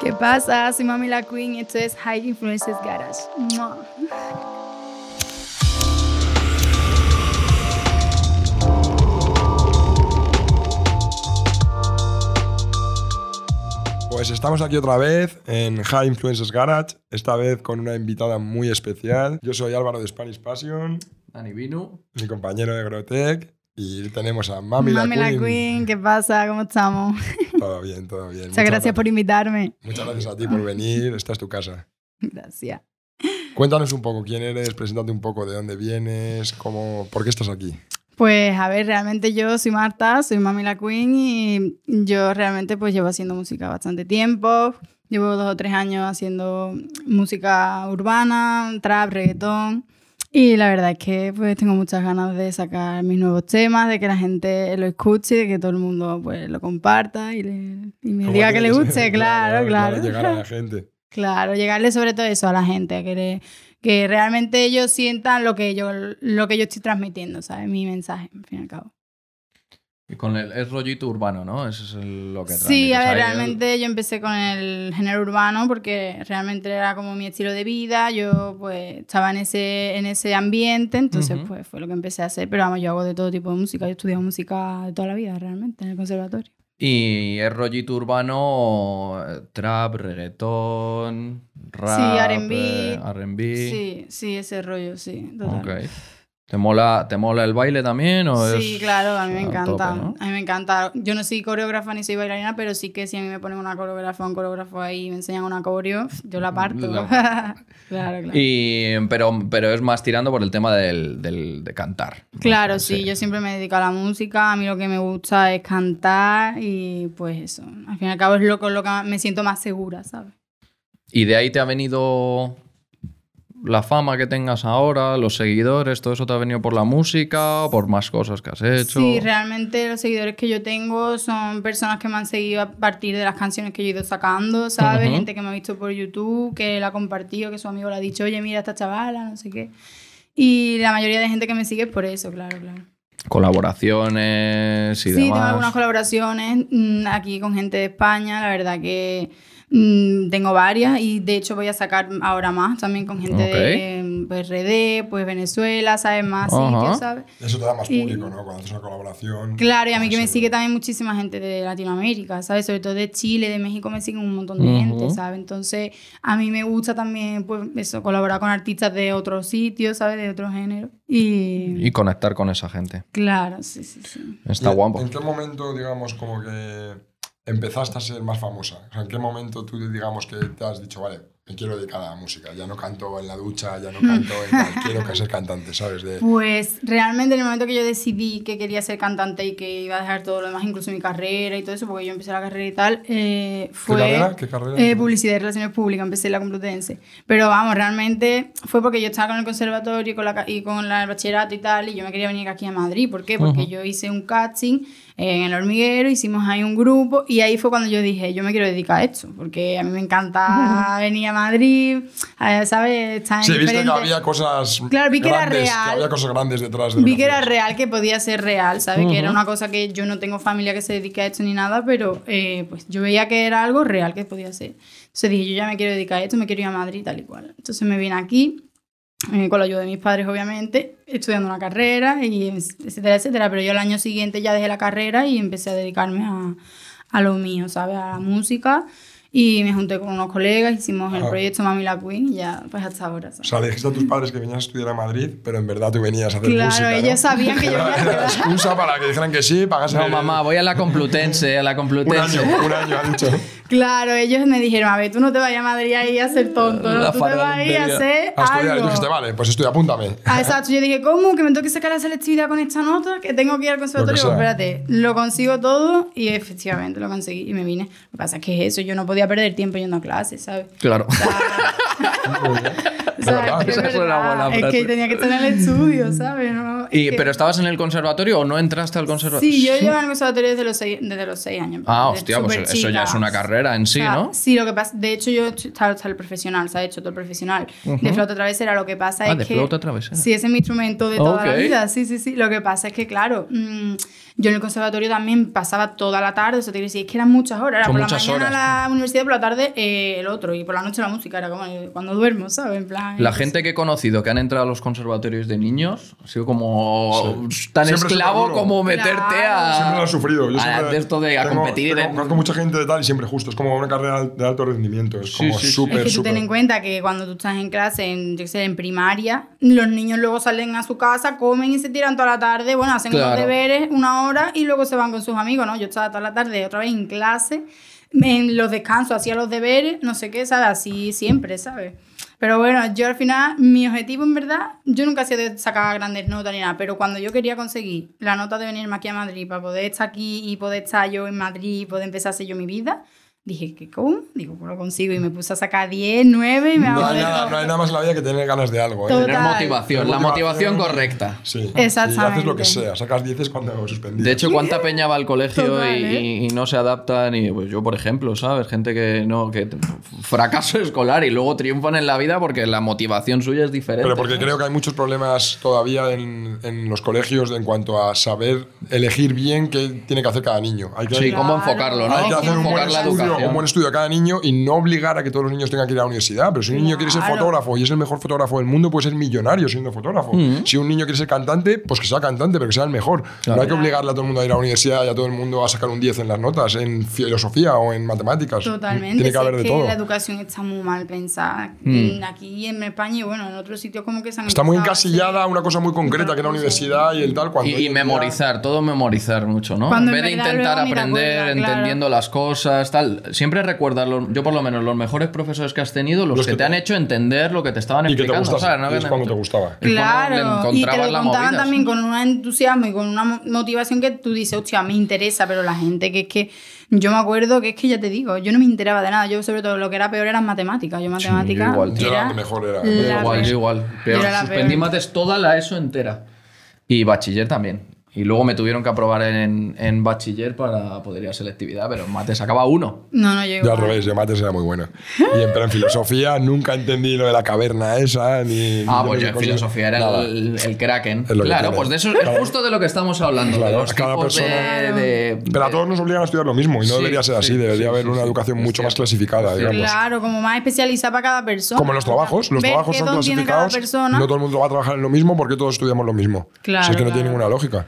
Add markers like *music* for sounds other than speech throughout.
¿Qué pasa? Soy Mami La Queen y esto es High Influences Garage. ¡Mua! Pues estamos aquí otra vez en High Influences Garage, esta vez con una invitada muy especial. Yo soy Álvaro de Spanish Passion, Dani Vinu. mi compañero de Grotec, y tenemos a Mami, Mami la La Queen. Queen, ¿qué pasa? ¿Cómo estamos? *laughs* Todo bien, todo bien. Muchas gracias por invitarme. Muchas gracias a ti por venir, esta es tu casa. Gracias. Cuéntanos un poco quién eres, preséntate un poco de dónde vienes, cómo, por qué estás aquí. Pues a ver, realmente yo soy Marta, soy Mami La Queen y yo realmente pues llevo haciendo música bastante tiempo. Llevo dos o tres años haciendo música urbana, trap, reggaetón. Y la verdad es que pues tengo muchas ganas de sacar mis nuevos temas, de que la gente lo escuche, de que todo el mundo pues lo comparta y, le- y me ¿Cómo diga que le guste, *laughs* claro, claro. Llegar a la *laughs* gente. Claro, llegarle sobre todo eso a la gente, a que, le- que realmente ellos sientan lo que yo, lo que yo estoy transmitiendo, ¿sabes? Mi mensaje, al fin y al cabo. Y con el es rollito urbano, ¿no? Eso es el- lo que Sí, transmites a ver, el- realmente yo empecé con el género urbano porque realmente era como mi estilo de vida, yo pues estaba en ese, en ese ambiente, entonces pues fue lo que empecé a hacer, pero vamos, yo hago de todo tipo de música, yo he estudiado música de toda la vida realmente en el conservatorio. Y es rollito urbano, trap, reggaetón, rap, R&B. eh, R&B. Sí, sí, ese rollo, sí, total. Ok. ¿Te mola, ¿Te mola el baile también? O Sí, es claro, a mí me encanta. tope, ¿no? A mí me encanta. Yo no soy coreógrafa ni soy bailarina, pero sí que si a mí me ponen una coreógrafa, un coreógrafo ahí y me enseñan una coreo, yo la parto. La- *laughs* claro, claro. Y, pero, pero es más tirando por el tema del, del- de cantar. Claro, sí, yo siempre me dedico a la música, a mí lo que me gusta es cantar y pues eso, al fin y al cabo es lo con lo que me siento más segura, ¿sabes? ¿Y de ahí te ha venido la fama que tengas ahora, los seguidores, todo eso te ha venido por la música por más cosas que has hecho? Sí, realmente los seguidores que yo tengo son personas que me han seguido a partir de las canciones que yo he ido sacando, ¿sabes? Gente que me ha visto por YouTube, que la ha compartido, que su amigo le ha dicho, oye, mira esta chavala, no sé qué. Y la mayoría de gente que me sigue es por eso, claro, claro. Colaboraciones y sí, tengo demás. algunas colaboraciones mm, aquí con gente de España, la verdad que mm, tengo varias y de hecho voy a sacar ahora más también con gente de pues, RD, pues Venezuela, ¿sabes? Más sitios, ¿sabes? Eso te da más Y- público, ¿no? Cuando haces una colaboración. Claro, y a mí que me sigue también muchísima gente de Latinoamérica, ¿sabes? Sobre todo de Chile, de México me siguen un montón de gente, ¿sabes? Entonces, a mí me gusta también, pues, eso, colaborar con artistas de otros sitios, ¿sabes? De otros géneros. Y... Y conectar con esa gente. Claro, sí, sí, sí. Está ¿Y guapo. ¿En qué momento, digamos, como que empezaste a ser más famosa? O sea, ¿en qué momento tú, digamos, que te has dicho, vale, me quiero dedicar a la música? Ya no canto en la ducha, ya no canto en tal, *laughs* quiero que ser cantante, ¿sabes? De, Pues realmente en el momento que yo decidí que quería ser cantante y que iba a dejar todo lo demás, incluso mi carrera y todo eso, porque yo empecé la carrera y tal, eh, fue... carrera? ¿Qué carrera? Eh, publicidad y relaciones públicas, empecé en la Complutense. Pero vamos, realmente fue porque yo estaba con el conservatorio y con, la, y con la- el bachillerato y tal, y yo me quería venir aquí a Madrid. ¿Por qué? Porque Ujú. yo hice un casting en el hormiguero, hicimos ahí un grupo, y ahí fue cuando yo dije, yo me quiero dedicar a esto, porque a mí me encanta *laughs* venir a Madrid, ¿sabes? Estar en sí, viste que diferentes- había cosas Claro, vi que era grandes, real. había cosas grandes detrás de Vi que era real, que podía ser real, ¿sabes? Que era una cosa que yo no tengo familia que se dedique a esto ni nada, pero eh, pues yo veía que era algo real que podía ser. Entonces dije, yo ya me quiero dedicar a esto, me quiero ir a Madrid tal y cual. Entonces me vine aquí, eh, con la ayuda de mis padres obviamente, estudiando una carrera y etcétera, etcétera. Pero yo el año siguiente ya dejé la carrera y empecé a dedicarme a, a lo mío, ¿sabes? A la música. Y me junté con unos colegas, hicimos el Ah. proyecto Mami la Queen y ya pues hasta ahora. O ¿sabes? sea, le dijiste a tus padres que venías a estudiar a Madrid, pero en verdad tú venías a hacer Claro, música, ¿no? ellos sabían que yo Era, venía a era la excusa para que dijeran que sí, pagasen No, el- mamá, voy a la Complutense, a la un Complutense. año, un año, ha dicho. Claro, ellos me dijeron, a ver, tú no te vayas a Madrid ahí a ser tonto, ¿no? Tú te vas a ir a hacer A estudiar, y algo. tú dijiste, vale, pues estudia, apúntame. Ah, exacto, yo dije, ¿cómo? Que me tengo que sacar la selectividad con esta nota, que tengo que ir al conservatorio. Lo Pues espérate, lo consigo todo y efectivamente lo conseguí y me vine. Lo que pasa es que eso, yo no podía perder tiempo yendo a clases, ¿sabes? Claro. O sea, es que es buena es tenía que estar en el estudio, ¿sabes? ¿No? Y, que- ¿Pero estabas en el conservatorio o no entraste al conservatorio? Sí, yo llevo en el conservatorio desde los seis, desde los seis años. Ah, hostia, pues eso ya es una carrera en sí, O sea, ¿no? Sí, lo que pasa, de hecho yo he estado hasta el profesional, se ha hecho todo el profesional. De flauta travesera lo que pasa Ah, es de que... flauta travesera. Sí, ese es mi instrumento de toda la vida, sí, sí, sí. Lo que pasa es que, claro, mm, yo en el conservatorio también pasaba toda la tarde, o sea, te quiero decir, es que eran muchas horas. Era Son por la mañana horas, la universidad, por la tarde eh, el otro, y por la noche la música, era como cuando duermo, ¿sabes? En plan... La gente que he conocido que han entrado a los conservatorios de niños ha sido como tan Siempre esclavo súper como meterte Claro. Siempre lo a, sufrido. Yo a- siempre de esto de a tengo- competir. tengo- en- Conozco mucha gente de tal y siempre justo. Es como una carrera de alto rendimiento. Es como sí, sí. súper, Es que tú ten súper. en cuenta que cuando tú estás en clase, en, yo sé, en primaria, los niños luego salen a su casa, comen y se tiran toda la tarde, bueno, hacen Claro. los deberes una hora y luego se van con sus amigos, ¿no? Yo estaba toda la tarde otra vez en clase, en los descansos hacía los deberes, no sé qué, ¿sabes? Así siempre, ¿sabes? Pero bueno, yo al final, mi objetivo en verdad, yo nunca sido de sacar grandes notas ni nada, pero cuando yo quería conseguir la nota de venirme aquí a Madrid para poder estar aquí y poder estar yo en Madrid y poder empezar a hacer yo mi vida, dije, ¿qué cómo? Digo, pues lo consigo y me puse a sacar 10, 9 y me hago No hay, nada, no hay nada más en la vida que tener ganas de algo. ¿eh? Tener motivación, la motivación correcta. Sí. Exactamente. Y haces lo que sea. Sacas 10 cuando suspendí. De hecho, cuánta peña va al colegio Total, y, ¿eh? y- y no se adaptan. Y pues yo, por ejemplo, ¿sabes? Gente que no, que fracaso escolar y luego triunfan en la vida porque la motivación suya es diferente. Pero porque ¿sabes? creo que hay muchos problemas todavía en, en los colegios en cuanto a saber elegir bien qué tiene que hacer cada niño. Hay que, Sí, cómo enfocarlo, ¿no? hay que hacer un Enfocar buen, la estudio, un buen estudio a cada niño y no obligar a que todos los niños tengan que ir a la universidad. Pero si un niño quiere ser fotógrafo y es el mejor fotógrafo del mundo, puede ser millonario siendo fotógrafo. Mm. Si un niño quiere ser cantante, pues que sea cantante, pero que sea el mejor. No hay que obligarle a todo el mundo a ir a la universidad y a todo el mundo a sacar un 10 en las notas, en filosofía o en matemáticas. Totalmente. Tiene que haber de todo. La educación está muy mal pensada. En- Aquí en España y bueno, en otros sitios como que se han Está muy encasillada una cosa muy concreta que es la universidad y el tal. Cuando Y, memorizar, todo memorizar mucho, ¿no? Cuando en en vez de intentar aprender claro. entendiendo las cosas, tal. Siempre recuerdas, los- yo por lo menos, los mejores profesores que has tenido, los, Los que, que te han hecho entender lo que te estaban Y que te explicando. gustaba. No y es que- cuando te gustaba. Claro, y te lo contaban movida, también sí. con un entusiasmo y con una mo- motivación que tú dices, hostia, me interesa, pero la gente que es que yo me acuerdo que es que ya te digo, yo no me enteraba de nada, yo sobre todo lo que era peor eran matemáticas, yo matemáticas yo igual. Yo era donde mejor era. la igual, peor. yo igual. Pero Yo era la suspendí peor. mates toda la ESO entera. Y bachiller también. Y luego me tuvieron que aprobar en, en bachiller para poder ir a selectividad, pero en mates sacaba uno. No, no, yo Yo al revés, yo mates era muy buena. Y en, pero en filosofía nunca entendí lo de la caverna esa, ni... Ah, ni pues de yo en filosofía era el, el Kraken. Claro, pues de eso es justo de lo que estamos hablando. de Claro, los cada tipos de- persona- de- Pero a todos nos obligan a estudiar lo mismo y no Sí, debería ser así, sí, debería sí, haber sí, una sí. educación mucho más clasificada, digamos. Claro, como más especializada para cada persona. Como en los trabajos, los Ver trabajos son clasificados, persona. no todo el mundo va a trabajar en lo mismo porque todos estudiamos lo mismo. Claro, si es que no tiene ninguna lógica.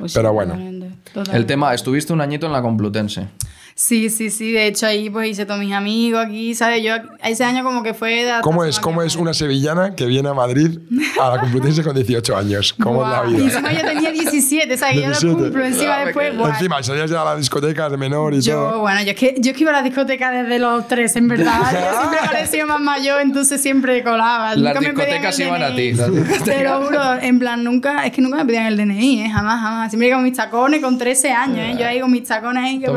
Pues Pero sí, bueno. totalmente, El tema, estuviste un añito en la Complutense. Sí, sí, sí. De hecho, ahí pues hice todos mis amigos aquí, ¿sabes? Yo ese año como que fue de ¿Cómo es, cómo es una sevillana que viene a Madrid a *laughs* la Complutense con 18 años? ¿Cómo Buah, es Y la vida? encima yo tenía 17, ¿sabes? Que yo 17. lo cumplo encima Ah, después. que- buah. Encima, salías ya a las discotecas de menor y Yo, todo. bueno, yo es, que, yo es que iba a la discoteca desde los tres, en verdad. *laughs* Yo siempre parecía más mayor, entonces siempre colaba. Las Nunca me discotecas el iban a ti. Te lo juro, en plan, nunca, es que nunca me pedían el DNI, ¿eh? jamás, jamás. Siempre iba con mis tacones con 13 años, ¿eh? Yo ahí con mis tacones ahí que Todo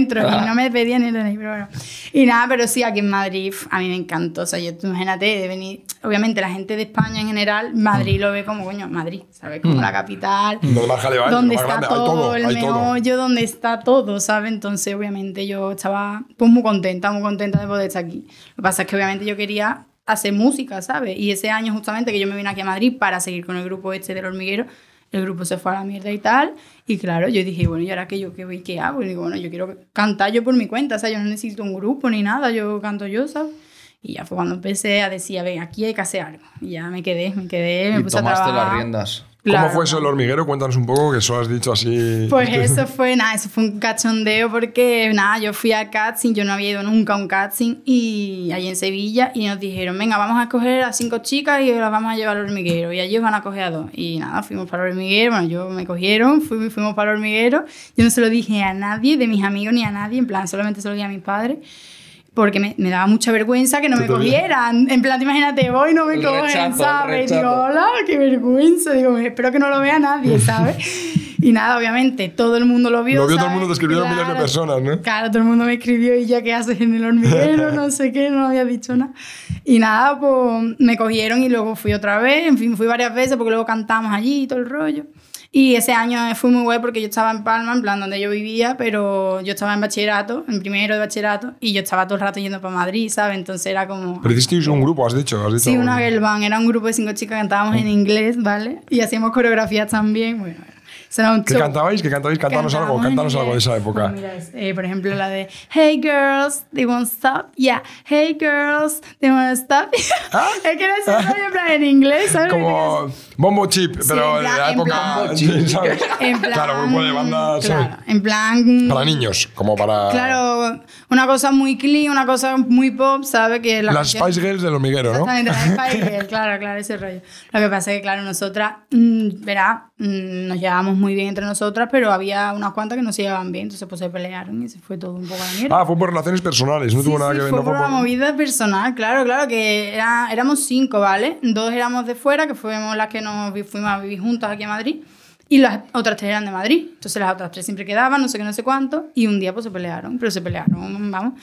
adentro y no me pedían el DNI, pero bueno. Y nada, pero sí, aquí en Madrid, a mí me encantó. O sea, yo, imagínate, de venir, obviamente la gente de España en general, Madrid Mm. lo ve como, coño, Madrid, ¿sabes? Como la capital. Lo demás jaleo donde más está todo, todo, el todo. meollo, donde está todo, ¿sabes? Entonces, obviamente, yo estaba pues muy contenta, muy contenta de poder estar aquí. Lo que pasa es que, obviamente, yo quería hacer música, ¿sabes? Y ese año, justamente, que yo me vine aquí a Madrid para seguir con el grupo este del hormiguero, el grupo se fue a la mierda y tal. Y claro, yo dije, bueno, ¿y ahora qué yo qué voy, qué hago? Y digo, bueno, yo quiero cantar yo por mi cuenta, o sea, yo no necesito un grupo ni nada, yo canto yo, ¿sabes? Y ya fue cuando empecé a decir, a ver, aquí hay que hacer algo. Y ya me quedé, me quedé, me Y puse a tomaste trabajar. las riendas. ¿Cómo Claro. fue eso el hormiguero? Cuéntanos un poco, que eso has dicho así. Pues eso fue, nada, eso fue un cachondeo porque, nada, yo fui al casting, yo no había ido nunca a un casting y allí en Sevilla y nos dijeron, venga, vamos a escoger a cinco chicas y las vamos a llevar al hormiguero y allí os van a coger a dos. Y nada, fuimos para el hormiguero, bueno, yo me cogieron, fui- fuimos para el hormiguero, yo no se lo dije a nadie, de mis amigos ni a nadie, en plan, solamente se lo dije a mis padres. Porque me, me daba mucha vergüenza que no me cogieran. *laughs* En plan, te imagínate, voy y no me El cogen, rechazo, ¿sabes? Digo, hola, qué vergüenza. Digo, espero que no lo vea nadie, ¿sabes? Y nada, obviamente, todo el mundo lo vio. Lo vio todo el ¿sabes? mundo, te escribieron miles de Claro, personas, ¿no? Claro, todo el mundo me escribió y ya qué haces en el hormiguero, no sé qué, no había dicho nada. Y nada, pues me cogieron y luego fui otra vez, en fin, fui varias veces porque luego cantamos allí y todo el rollo. Y ese año fue muy guay porque yo estaba en Palma, en plan donde yo vivía, pero yo estaba en bachillerato, en primero de bachillerato, y yo estaba todo el rato yendo para Madrid, ¿sabes? Entonces era como... Pero hicisteis un grupo, has dicho. Has dicho Sí, una girl band, era un grupo de cinco chicas que cantábamos en inglés, ¿vale? Y hacíamos coreografías también, bueno, un ¿Qué cantabais? ¿Qué cantabais? Cántanos algo, cántanos algo de esa época. Pues mira, eh, por ejemplo, la de Hey girls, they won't stop. Yeah, hey girls, they won't stop. *laughs* es que era rollo en plan en inglés, ¿sabes? Ah. Como Bombo Chip, pero en de plan- la en época. plan- sí, ¿sabes? *laughs* En plan, Claro, grupo de bandas. Claro, en plan. Para niños, como para. Claro, una cosa muy clean, una cosa muy pop, ¿sabes? Que la Las Spice Girls del hormiguero, ¿no? Exactamente, la Spice *laughs* Girl, claro, claro, ese rollo. Lo que pasa es que, claro, nosotras, mm, verá, mm, nos llevábamos muy bien entre nosotras, pero había unas cuantas que no se llevaban bien, entonces pues se pelearon y se fue todo un poco a la mierda. Ah, fue por relaciones personales, no Sí, tuvo nada sí, que ver. fue no por una movida personal, claro, claro, que era, éramos cinco, ¿vale? Dos éramos de fuera, que fuimos las que fuimos a vivir juntas aquí a Madrid, y las otras tres eran de Madrid. Entonces las otras tres siempre quedaban, no sé qué, no sé cuánto, y un día pues se pelearon, pero se pelearon, vamos,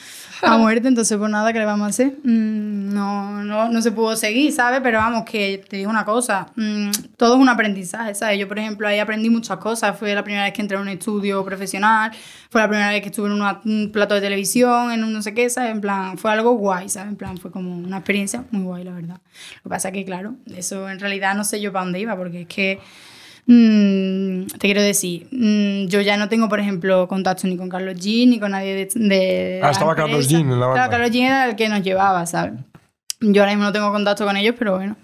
a *laughs* muerte, entonces pues nada, ¿qué le vamos a hacer? Mm, no, no, no se pudo seguir, ¿sabes? Pero vamos, que te digo una cosa, mm, todo es un aprendizaje, ¿sabes? Yo, por ejemplo, ahí aprendí muchas cosas, fue la primera vez que entré a un estudio profesional, fue la primera vez que estuve en una- un plato de televisión, en un no sé qué, ¿sabes? En plan, fue algo guay, ¿sabes? En plan, fue como una experiencia muy guay, la verdad. Lo que pasa que, claro, eso en realidad no sé yo para dónde iba, porque es que, mm, te quiero decir, mm, yo ya no tengo, por ejemplo, contacto ni con Carlos G, ni con nadie de... de Ah, la estaba Carlos. Jean en la banda. Claro, Carlos G era el que nos llevaba, ¿sabes? Yo ahora mismo no tengo contacto con ellos, pero bueno.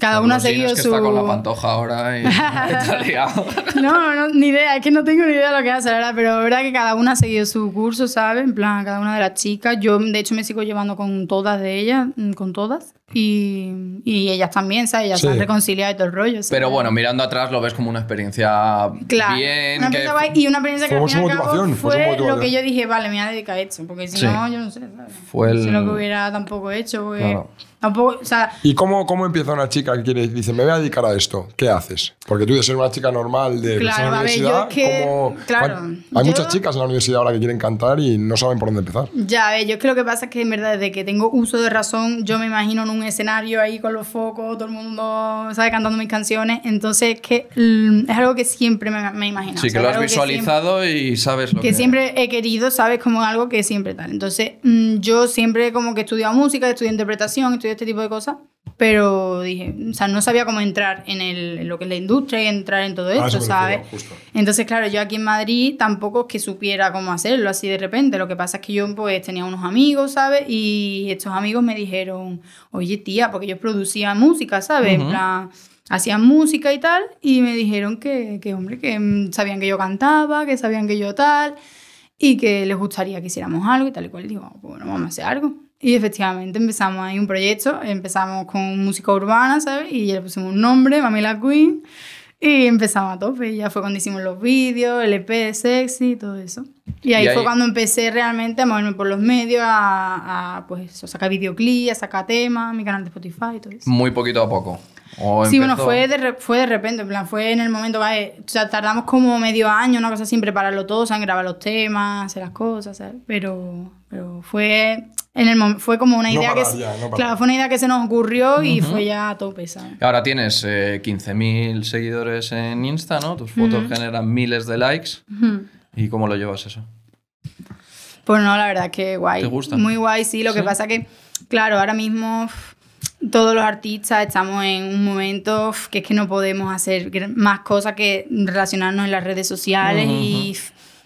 Cada uno ha seguido que su... está con la pantoja ahora y *laughs* está liado. *laughs* No, no, ni idea, es que no tengo ni idea de lo que hace, la verdad, pero es verdad que cada una ha seguido su curso, ¿sabes? En plan, cada una de las chicas. Yo, de hecho, me sigo llevando con todas de ellas, mm, con todas. Y, y ellas también, ¿sabes? Ellas Sí. se han reconciliado y todo el rollo. ¿sabes? Pero bueno, mirando atrás lo ves como una experiencia Claro, bien. una que- y una experiencia que Fue al fin y su al cabo motivación, fue lo que yo dije, vale, me voy a dedicar a esto, porque si Sí. no, yo no sé, ¿sabes? Fue el- lo que hubiera tampoco hecho, porque Claro. tampoco, o sea, ¿Y cómo, cómo empieza una chica que quiere, dice, me voy a dedicar a esto? ¿Qué haces? Porque tú de ser una chica normal de, de Claro, la a ver, yo universidad, es que- ¿cómo- claro, hay yo- muchas chicas en la universidad ahora que quieren cantar y no saben por dónde empezar. Ya, ves, yo es que lo que pasa es que en verdad desde que tengo uso de razón, yo me imagino en un escenario ahí con los focos, todo el mundo, ¿sabes? Cantando mis canciones. Entonces es que mm, es algo que siempre me, me he imaginado. Sí, o que lo has visualizado y sabes lo Que, que... siempre, que siempre he querido, ¿sabes? Como algo que siempre tal. Entonces mm, yo siempre como que he estudiado música, he estudiado interpretación, he estudiado este tipo de cosas. Pero dije, o sea, no sabía cómo entrar en, el, en lo que es la industria y entrar en todo A eso esto, ¿sabes? justo. Entonces, claro, yo aquí en Madrid tampoco es que supiera cómo hacerlo así de repente. Lo que pasa es que yo pues tenía unos amigos, ¿sabes? Y estos amigos me dijeron, oye tía, porque ellos producían música, ¿sabes? En plan, hacían música y tal. Y me dijeron que, que, hombre, que mm, sabían que yo cantaba, que sabían que yo tal. Y que les gustaría que hiciéramos algo y tal y cual. Y digo, "Ah, pues bueno, vamos a hacer algo. Y efectivamente empezamos ahí un proyecto, empezamos con música urbana, ¿sabes? Y ya le pusimos un nombre, Mamila Queen. Y empezamos a tope, y ya fue cuando hicimos los vídeos, el EP sexy y todo eso. Y ahí, Y ahí- fue cuando empecé realmente a moverme por los medios, a, a, pues, sacar videoclips, a sacar temas, mi canal de Spotify y todo eso. Muy poquito a poco. O Sí, bueno, empezó- fue de, fue de repente, en plan, fue en el momento, vale, o sea, tardamos como medio año, una cosa así, en prepararlo todo, o sea, en grabar los temas, hacer las cosas, ¿sabes? Pero, pero fue, en el fue como una No idea que... parar se- ya, no parar. claro, fue una idea que se nos ocurrió y fue ya a tope, ¿sabes? Ahora tienes eh, 15.000 seguidores en Insta, ¿no? Tus fotos generan miles de likes. ¿Y cómo lo llevas eso? Pues no, la verdad es que guay. ¿Te gusta? Muy guay, sí. Lo que pasa que, claro, ahora mismo todos los artistas estamos en un momento que es que no podemos hacer más cosas que relacionarnos en las redes sociales y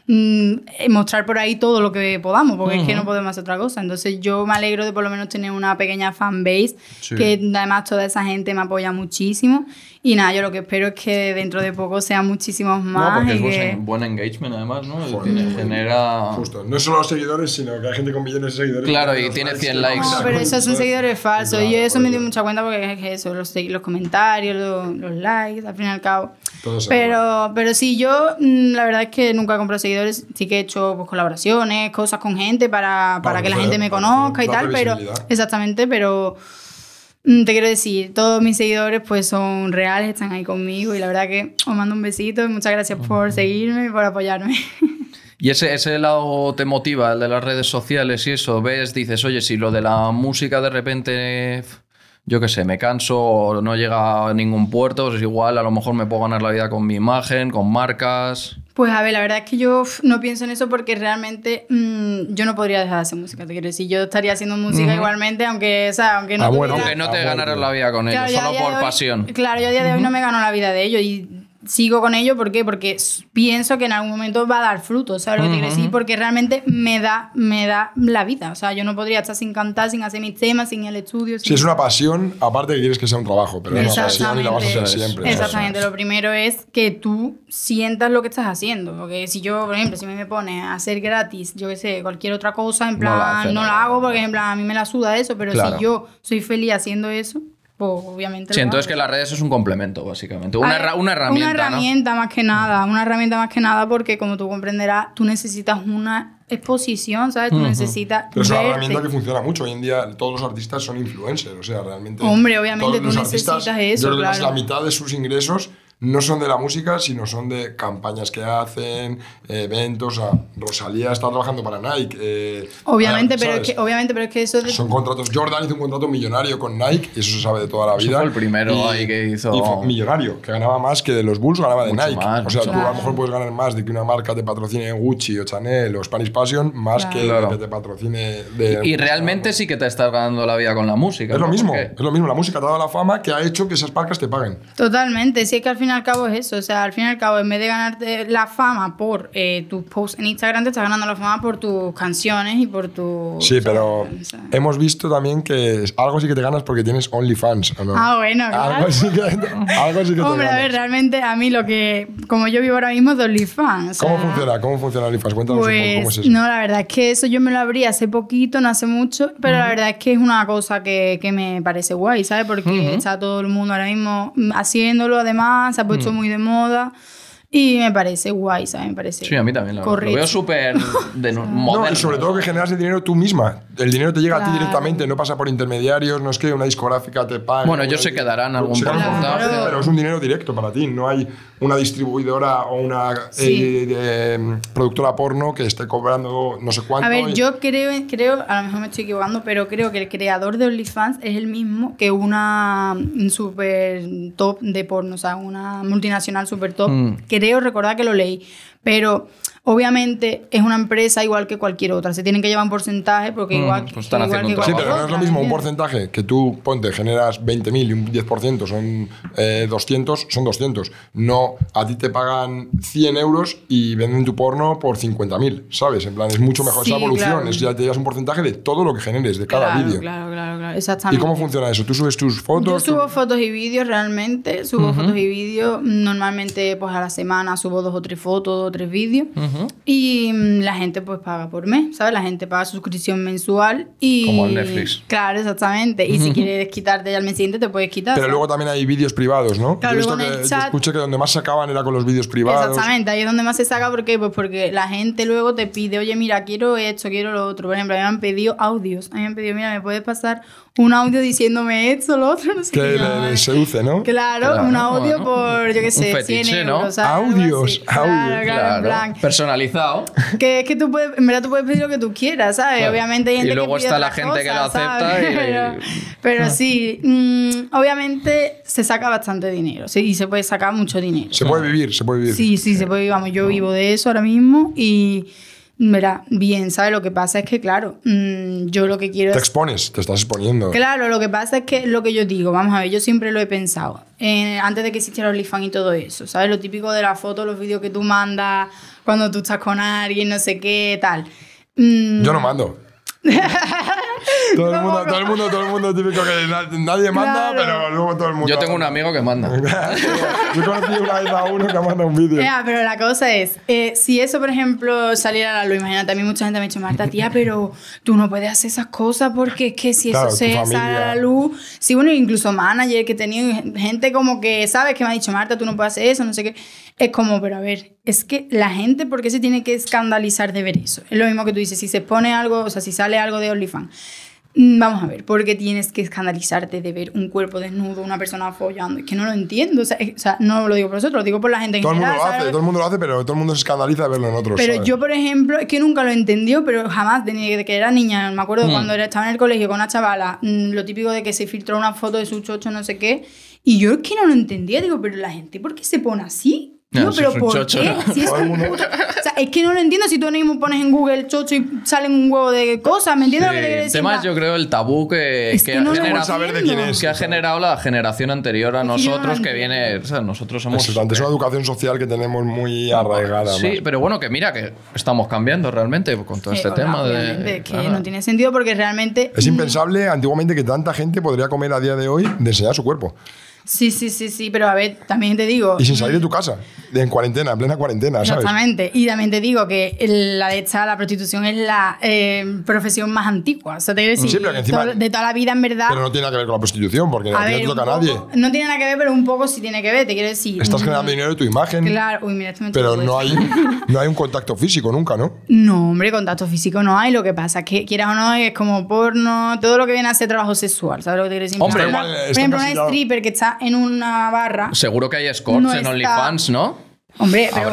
mm, mostrar por ahí todo lo que podamos, porque es que no podemos hacer otra cosa. Entonces yo me alegro de por lo menos tener una pequeña fanbase, Sí. que además toda esa gente me apoya muchísimo. Y nada, yo lo que espero es que dentro de poco sean muchísimos más. no, porque y es buen, que- buen engagement además, ¿no? El Joder, que muy genera... Justo. No solo los seguidores, sino que hay gente con millones de seguidores. Claro, y tiene 100 que likes. No, pero esos son seguidores falsos. Claro, y eso me di eso. mucha cuenta porque es que eso, los, los comentarios, los, los likes, al fin y al cabo. Todo se Pero, pero sí, yo mm, la verdad es que nunca he comprado seguidores. Sí que he hecho pues, colaboraciones, cosas con gente para, para que la gente me para conozca y tal. Pero, exactamente, pero te quiero decir, todos mis seguidores pues son reales, están ahí conmigo y la verdad que os mando un besito y muchas gracias por seguirme y por apoyarme. Y ese, ese lado te motiva, el de las redes sociales y eso, ves, dices, oye, si lo de la música de repente, yo qué sé, me canso o no llega a ningún puerto, pues igual a lo mejor me puedo ganar la vida con mi imagen, con marcas. Pues a ver, la verdad es que yo no pienso en eso porque realmente mm, yo no podría dejar de hacer música, te quiero decir. Yo estaría haciendo música igualmente, aunque, o sea, aunque no Ah, bueno, tuviera- Aunque no te Ah, ganaras bueno. la vida con ello, Claro, solo por hoy- pasión. Claro, yo a día de hoy no me gano la vida de ello y sigo con ello ¿por qué? porque pienso que en algún momento va a dar frutos, ¿sabes lo que te quiero decir? Porque realmente me da, me da la vida. O sea, yo no podría estar sin cantar, sin hacer mis temas, sin el estudio. Si sin- es una pasión, aparte que quieres que sea un trabajo, pero es una pasión y la vas a hacer siempre. Exactamente, lo primero es que tú sientas lo que estás haciendo. Porque si yo, por ejemplo, si me pone a hacer gratis, yo qué sé, cualquier otra cosa, en No plan, la no la, no. hago porque en plan a mí me la suda eso, pero Claro. si yo soy feliz haciendo eso, pues obviamente. Sí, lo entonces que las redes es un complemento, básicamente. Una, ver, herramienta. Una ¿no? herramienta más que nada, una herramienta más que nada porque como tú comprenderás, tú necesitas una exposición, ¿sabes? Tú necesitas Pero es una herramienta que funciona mucho. Hoy en día todos los artistas son influencers. O sea, realmente. Hombre, obviamente tú artistas, necesitas eso, Yo creo que más claro. la mitad de sus ingresos no son de la música, sino son de campañas que hacen, eventos. O sea, Rosalía está trabajando para Nike. eh, Obviamente, pero es que, obviamente, pero es que eso de- Son contratos. Jordan hizo un contrato millonario con Nike, y eso se sabe de toda la Eso vida. fue el primero ahí que hizo- Y fue millonario, que ganaba más que de los Bulls, ganaba de Mucho Nike. más, o sea, tú a lo mejor puedes ganar más de que una marca te patrocine Gucci o Chanel o Spanish Passion, más Claro. que Claro. que te patrocine de. Y realmente sí que te estás ganando la vida con la música. Es lo mismo, Porque- es lo mismo. La música te ha dado la fama que ha hecho que esas marcas te paguen. Totalmente, sí es que al fin y al cabo es eso, o sea, al fin y al cabo en vez de ganarte la fama por eh, tus posts en Instagram, te estás ganando la fama por tus canciones y por tu... Sí, pero o sea, hemos visto también que algo sí que te ganas porque tienes OnlyFans, ¿o no? Ah, bueno, claro. Algo sí que, algo sí que te Hombre, a ver, realmente a mí lo que, como yo vivo ahora mismo, es de OnlyFans. o ¿Cómo sea, funciona? ¿Cómo funciona OnlyFans? Cuéntanos un poco cómo es Pues eso. no, la verdad es que eso yo me lo abrí hace poquito, no hace mucho, pero la verdad es que es una cosa que, que me parece guay, ¿sabes? Porque está todo el mundo ahora mismo haciéndolo, además, se ha puesto muy de moda y me parece guay, ¿sabes? Me parece Sí, a mí también. Lo, lo correcto. veo súper de *laughs* no- No, moderno. y sobre todo que generas el dinero tú misma. El dinero te llega a ti directamente, no pasa por intermediarios, no es que una discográfica te pague. Bueno, ellos se quedarán algún se porcentaje. porcentaje, Pero es un dinero directo para ti. No hay una distribuidora o una Sí. eh, de- productora porno que esté cobrando no sé cuánto. A ver, y- yo creo, creo, a lo mejor me estoy equivocando, pero creo que el creador de OnlyFans es el mismo que una mm, super top de porno, o sea, una multinacional super top. Mm. Creo recordar que lo leí, pero obviamente es una empresa igual que cualquier otra. Se tienen que llevar un porcentaje porque igual, pues están igual que Sí, pero no es lo mismo un ¿me porcentaje que tú, ponte, generas 20.000 y un 10% son eh, 200, son 200. No, a ti te pagan 100 euros y venden tu porno por 50.000, ¿sabes? En plan, es mucho mejor esa Sí, evolución. claro. Es, ya te llevas un porcentaje de todo lo que generes, de cada Claro, vídeo. Claro, claro, claro, ¿Y exactamente. cómo funciona eso? ¿Tú subes tus Yo fotos? subo fotos y vídeos realmente, subo fotos y vídeos. Normalmente, pues a la semana subo dos o tres fotos, dos o tres vídeos. Y mm, la gente pues paga por mes, ¿sabes? La gente paga suscripción mensual y... Como el Netflix. Claro, exactamente. Y si quieres quitarte ya al mes siguiente, te puedes quitar. Pero ¿sabes? luego también hay vídeos privados, ¿no? Claro, yo, he visto luego en que, el yo chat- escuché que donde más sacaban era con los vídeos privados. Exactamente, ahí es donde más se saca. ¿Por qué? Pues porque la gente luego te pide, oye, mira, quiero esto, quiero lo otro. Por ejemplo, a mí me han pedido audios. A mí me han pedido, mira, ¿me puedes pasar un audio diciéndome esto, lo otro? *laughs* No sé Que le, le seduce, ¿no? Claro, Claro, un audio bueno. por, yo qué sé, fetiche, 100 ¿no? euros. ¿sabes? Algo Audios, así. Claro, audios. claro, en plan. Personalizado. Que es que tú puedes, en verdad tú puedes pedir lo que tú quieras, ¿sabes? Claro. Obviamente hay Y gente luego que pide está la gente que lo acepta ¿sabes? y- Pero, pero sí, mm, obviamente se saca bastante dinero, sí, y se puede sacar mucho dinero. Se puede vivir, se puede vivir. Sí, sí, se puede, vamos, yo vivo de eso ahora mismo y, verá, bien, ¿sabes? Lo que pasa es que, claro, mm, yo lo que quiero Te es... expones, te estás exponiendo. Claro, lo que pasa es que lo que yo digo, vamos a ver, yo siempre lo he pensado, eh, antes de que existiera OnlyFans y todo eso, ¿sabes? Lo típico de la foto, los vídeos que tú mandas cuando tú estás con alguien, no sé qué, tal. Mm, Yo no mando. *laughs* todo, el mundo, todo el mundo, todo el mundo típico que na- nadie manda, Claro. pero luego todo el mundo. Yo tengo un amigo que manda. *laughs* Yo conocí una vez a uno que manda un vídeo. Ya, pero la cosa es, eh, si eso, por ejemplo, saliera a la luz, imagínate, a mí mucha gente me ha dicho, Marta, tía, pero tú no puedes hacer esas cosas porque es que si Claro, eso se sale a la luz, sí, bueno, incluso manager que he tenido, gente como que, ¿sabes? Que me ha dicho, Marta, tú no puedes hacer eso, no sé qué. Es como, pero a ver, es que la gente, ¿por qué se tiene que escandalizar de ver eso? Es lo mismo que tú dices, si se pone algo, o sea, si sale algo de OnlyFans. Mm, Vamos a ver, ¿por qué tienes que escandalizarte de ver un cuerpo desnudo, una persona follando? Es que no lo entiendo. O sea, es- o sea, no lo digo por vosotros, lo digo por la gente en Todo el mundo lo hace, todo el mundo lo hace, pero todo el mundo se escandaliza de verlo en otros. Pero ¿sabes? yo, por ejemplo, es que nunca lo entendió, pero jamás, desde que era niña, me acuerdo Hmm. cuando era, estaba en el colegio con una chavala, mm, lo típico de que se filtró una foto de su chocho, no sé qué, y yo es que no lo entendía, digo, pero la gente, ¿por qué se pone así? No, pero es un ¿por chocho, qué? ¿no? Si es *laughs* un puto- O sea, es que no lo entiendo si tú mismo pones en Google chocho y salen un huevo de cosas, ¿me entiendes lo que te quiero decir? tema En es, plan, yo creo, el tabú que, Es que que ha no lo generado- saber de quién es. que ha generado la generación anterior a que yo no nosotros, que viene. O sea, nosotros somos. Exactamente, es una educación social que tenemos muy arraigada. Sí, más. pero bueno, que mira que estamos cambiando realmente con todo eh, este hola, tema. de, que claro. no tiene sentido porque realmente... Es mm, impensable antiguamente que tanta gente podría comer a día de hoy de enseñar su cuerpo. Sí, sí, sí, sí, pero a ver, también te digo... Y sin salir de tu casa, en cuarentena, en plena cuarentena, ¿sabes? Exactamente. Y también te digo que la de esta, la prostitución es la eh, profesión más antigua. O sea, te quiero decir, Sí, pero que encima- de toda la vida, en verdad. Pero no tiene nada que ver con la prostitución, porque a no te toca a nadie. No tiene nada que ver, pero un poco sí tiene que ver, te quiero decir. Estás Mm, generando dinero de tu imagen, Claro, uy, mira, esto me pero no hay, *laughs* no hay un contacto físico nunca, ¿no? No, hombre, contacto físico no hay. Lo que pasa es que, quieras o no, es como porno, todo lo que viene a ser trabajo sexual. ¿Sabes lo que te quiero decir? Hombre, Por igual, ejemplo, por una stripper que está en una barra. Seguro que hay escorts No en está- OnlyFans, ¿no? Hombre, pero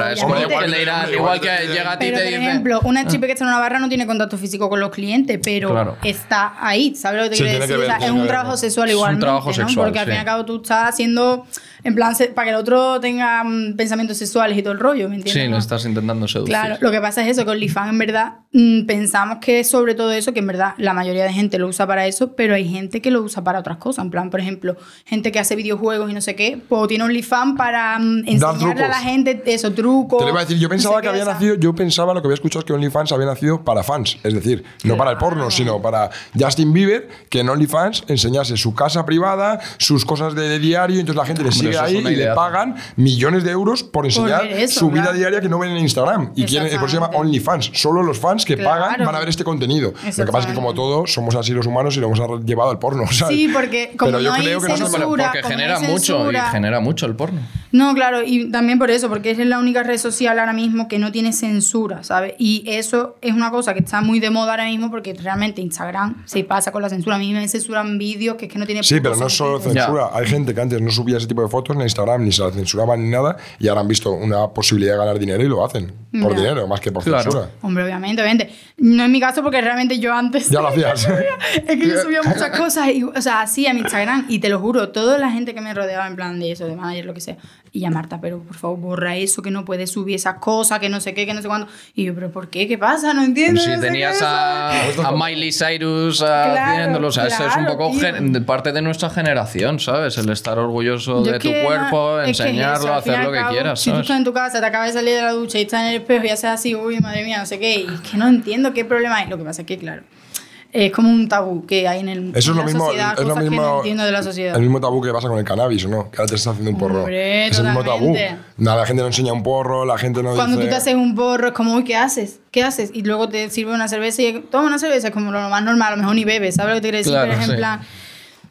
que le dirán, Igual igual que llega a ti Pero, te por dice. ejemplo, una stripper que está en una barra no tiene contacto físico con los clientes, pero Claro. está ahí, ¿sabes lo que te Sí, quiero que decir? O sea, es un trabajo sexual Es un trabajo ¿no? sexual, Porque al fin y al cabo tú estás haciendo, en plan, para que el otro tenga mm, pensamientos sexuales y todo el rollo, ¿me entiendes? Sí, no? le estás intentando seducir. Claro, lo que pasa es eso, que OnlyFans en verdad mm, pensamos que es sobre todo eso, que en verdad la mayoría de gente lo usa para eso, pero hay gente que lo usa para otras cosas. En plan, por ejemplo, gente que hace videojuegos y no sé qué, pues tiene OnlyFans para mm, enseñarle a la gente eso, trucos. Te lo iba a decir, yo no sé pensaba que había o sea. nacido, yo pensaba lo que había escuchado es que OnlyFans había nacido para fans, es decir, no para el porno, sino para Justin Bieber, que en OnlyFans enseñase su casa privada, sus cosas de, de diario, y entonces la gente le sigue ahí y le pagan millones de euros por enseñar eso, su vida claro. diaria que no ven en Instagram. Y quieren, por eso se llama. OnlyFans. Solo los fans que Claro. pagan van a ver este contenido. Lo que pasa es que como todos somos así los humanos y lo hemos llevado al porno. ¿sabes? Sí, porque como Pero yo no hay creo que no Bueno, pero censura, porque no genera hay mucho y genera mucho el porno. No, claro, y también por eso, porque es la única red social ahora mismo que no tiene censura, ¿sabes? Y eso es una cosa que está muy de moda ahora mismo porque realmente Instagram se pasa con la censura. A mí me censuran vídeos que es que no tiene Sí, pero no es solo sentido. censura. Hay gente que antes no subía ese tipo de fotos en Instagram, ni se la censuraban ni nada, y ahora han visto una posibilidad de ganar dinero y lo hacen. Por Ya. dinero, más que por Claro. censura. Hombre, obviamente, obviamente. No es mi caso porque realmente yo antes... Ya lo hacías. *laughs* es que yo subía muchas cosas, y, o sea, así a mi Instagram, y te lo juro, toda la gente que me rodeaba en plan de eso, de manager, lo que sea, y ya Marta, pero por favor, borra eso, que no puedes subir esas cosas, que no sé qué, que no sé cuándo. Y yo, pero ¿por qué? ¿Qué pasa? No entiendo. Si no tenías a, a Miley Cyrus Claro, haciéndolo, o sea, eso es un claro, poco parte de nuestra generación, ¿sabes? El estar orgulloso Yo de tu que, cuerpo, es que es enseñarlo, hacer lo que cabo, quieras, Si tú estás en tu casa, te acabas de salir de la ducha y estás en el espejo y haces así, uy, madre mía, no sé qué, y es que no entiendo qué problema hay. Lo que pasa es que, claro, es como un tabú que hay en, el, Eso es en lo la mismo, sociedad, es lo cosas que mismo, no entiendo de la sociedad. el mismo tabú que pasa con el cannabis, ¿o no? Que ahora te estás haciendo un porro. Hombre, es el mismo tabú. totalmente. Nada, la gente no enseña un porro, la gente no Cuando dice... tú te haces un porro, es como, uy, ¿qué haces? ¿Qué haces? Y luego te sirve una cerveza y toma una cerveza, es como lo más normal, a lo mejor ni bebes, ¿sabes lo que te quiero decir? Claro, Pero es en sí. plan,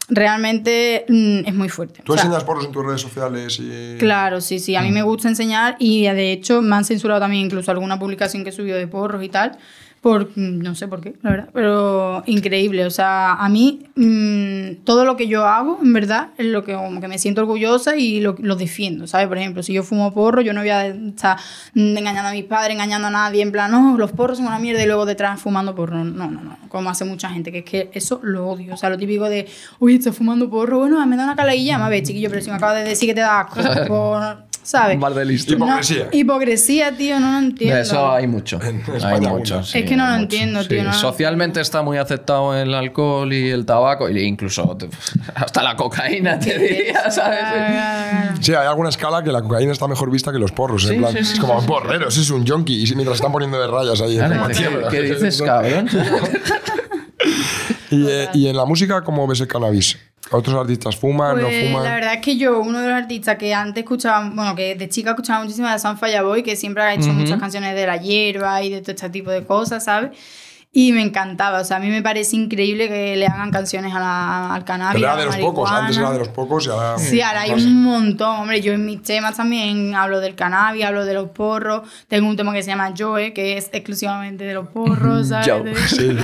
realmente mm, es muy fuerte. Tú O sea, enseñas porros en tus redes sociales y... Claro, sí, sí. A Mm. mí me gusta enseñar y de hecho me han censurado también incluso alguna publicación que he subido de porros y tal. Por, no sé por qué, la verdad. Pero increíble. O sea, a mí mm, todo lo que yo hago, en verdad, es lo que, como que me siento orgullosa y lo, lo defiendo, ¿sabes? Por ejemplo, si yo fumo porro, yo no voy a estar engañando a mis padres, engañando a nadie, en plan, no, los porros son una mierda y luego detrás fumando porro. No, no, no. Como hace mucha gente, que es que eso lo odio. O sea, lo típico de, uy, estás fumando porro, bueno, me da una calaguilla, me ver, chiquillo, pero si me acabas de decir que te da asco, *laughs* por- ¿sabes? Mal de listo. Hipocresía. No, hipocresía, tío, no lo entiendo. De eso hay mucho. En hay mucho. sí, Es que no lo mucho, entiendo, sí. tío, no Socialmente está muy aceptado el alcohol y el tabaco, e incluso *laughs* hasta la cocaína, te diría, ¿sabes? Sí, hay alguna escala que la cocaína está mejor vista que los porros. en Sí, plan, sí, sí, es como un porrero, ese es un junkie. Y mientras están poniendo de rayas ahí en Vale, la ¿qué, tierra. *laughs* qué dices, cabrón? *laughs* Y, eh, y en la música, ¿cómo ves el cannabis? ¿Otros artistas fuman, Pues, no fuman? La verdad es que yo, uno de los artistas que antes escuchaba, bueno, que de chica escuchaba muchísimo de San Boy, que siempre ha hecho muchas canciones de la hierba y de todo este tipo de cosas, ¿sabes? Y me encantaba, o sea, a mí me parece increíble que le hagan canciones a la- al cannabis. Pero era la de los pocos, antes era de los pocos y ahora. Sí, ahora hay no sé. un montón. Hombre, yo en mis temas también hablo del cannabis, hablo de los porros. Tengo un tema que se llama Joe, que es exclusivamente de los porros, ¿sabes? Joe. De- Sí,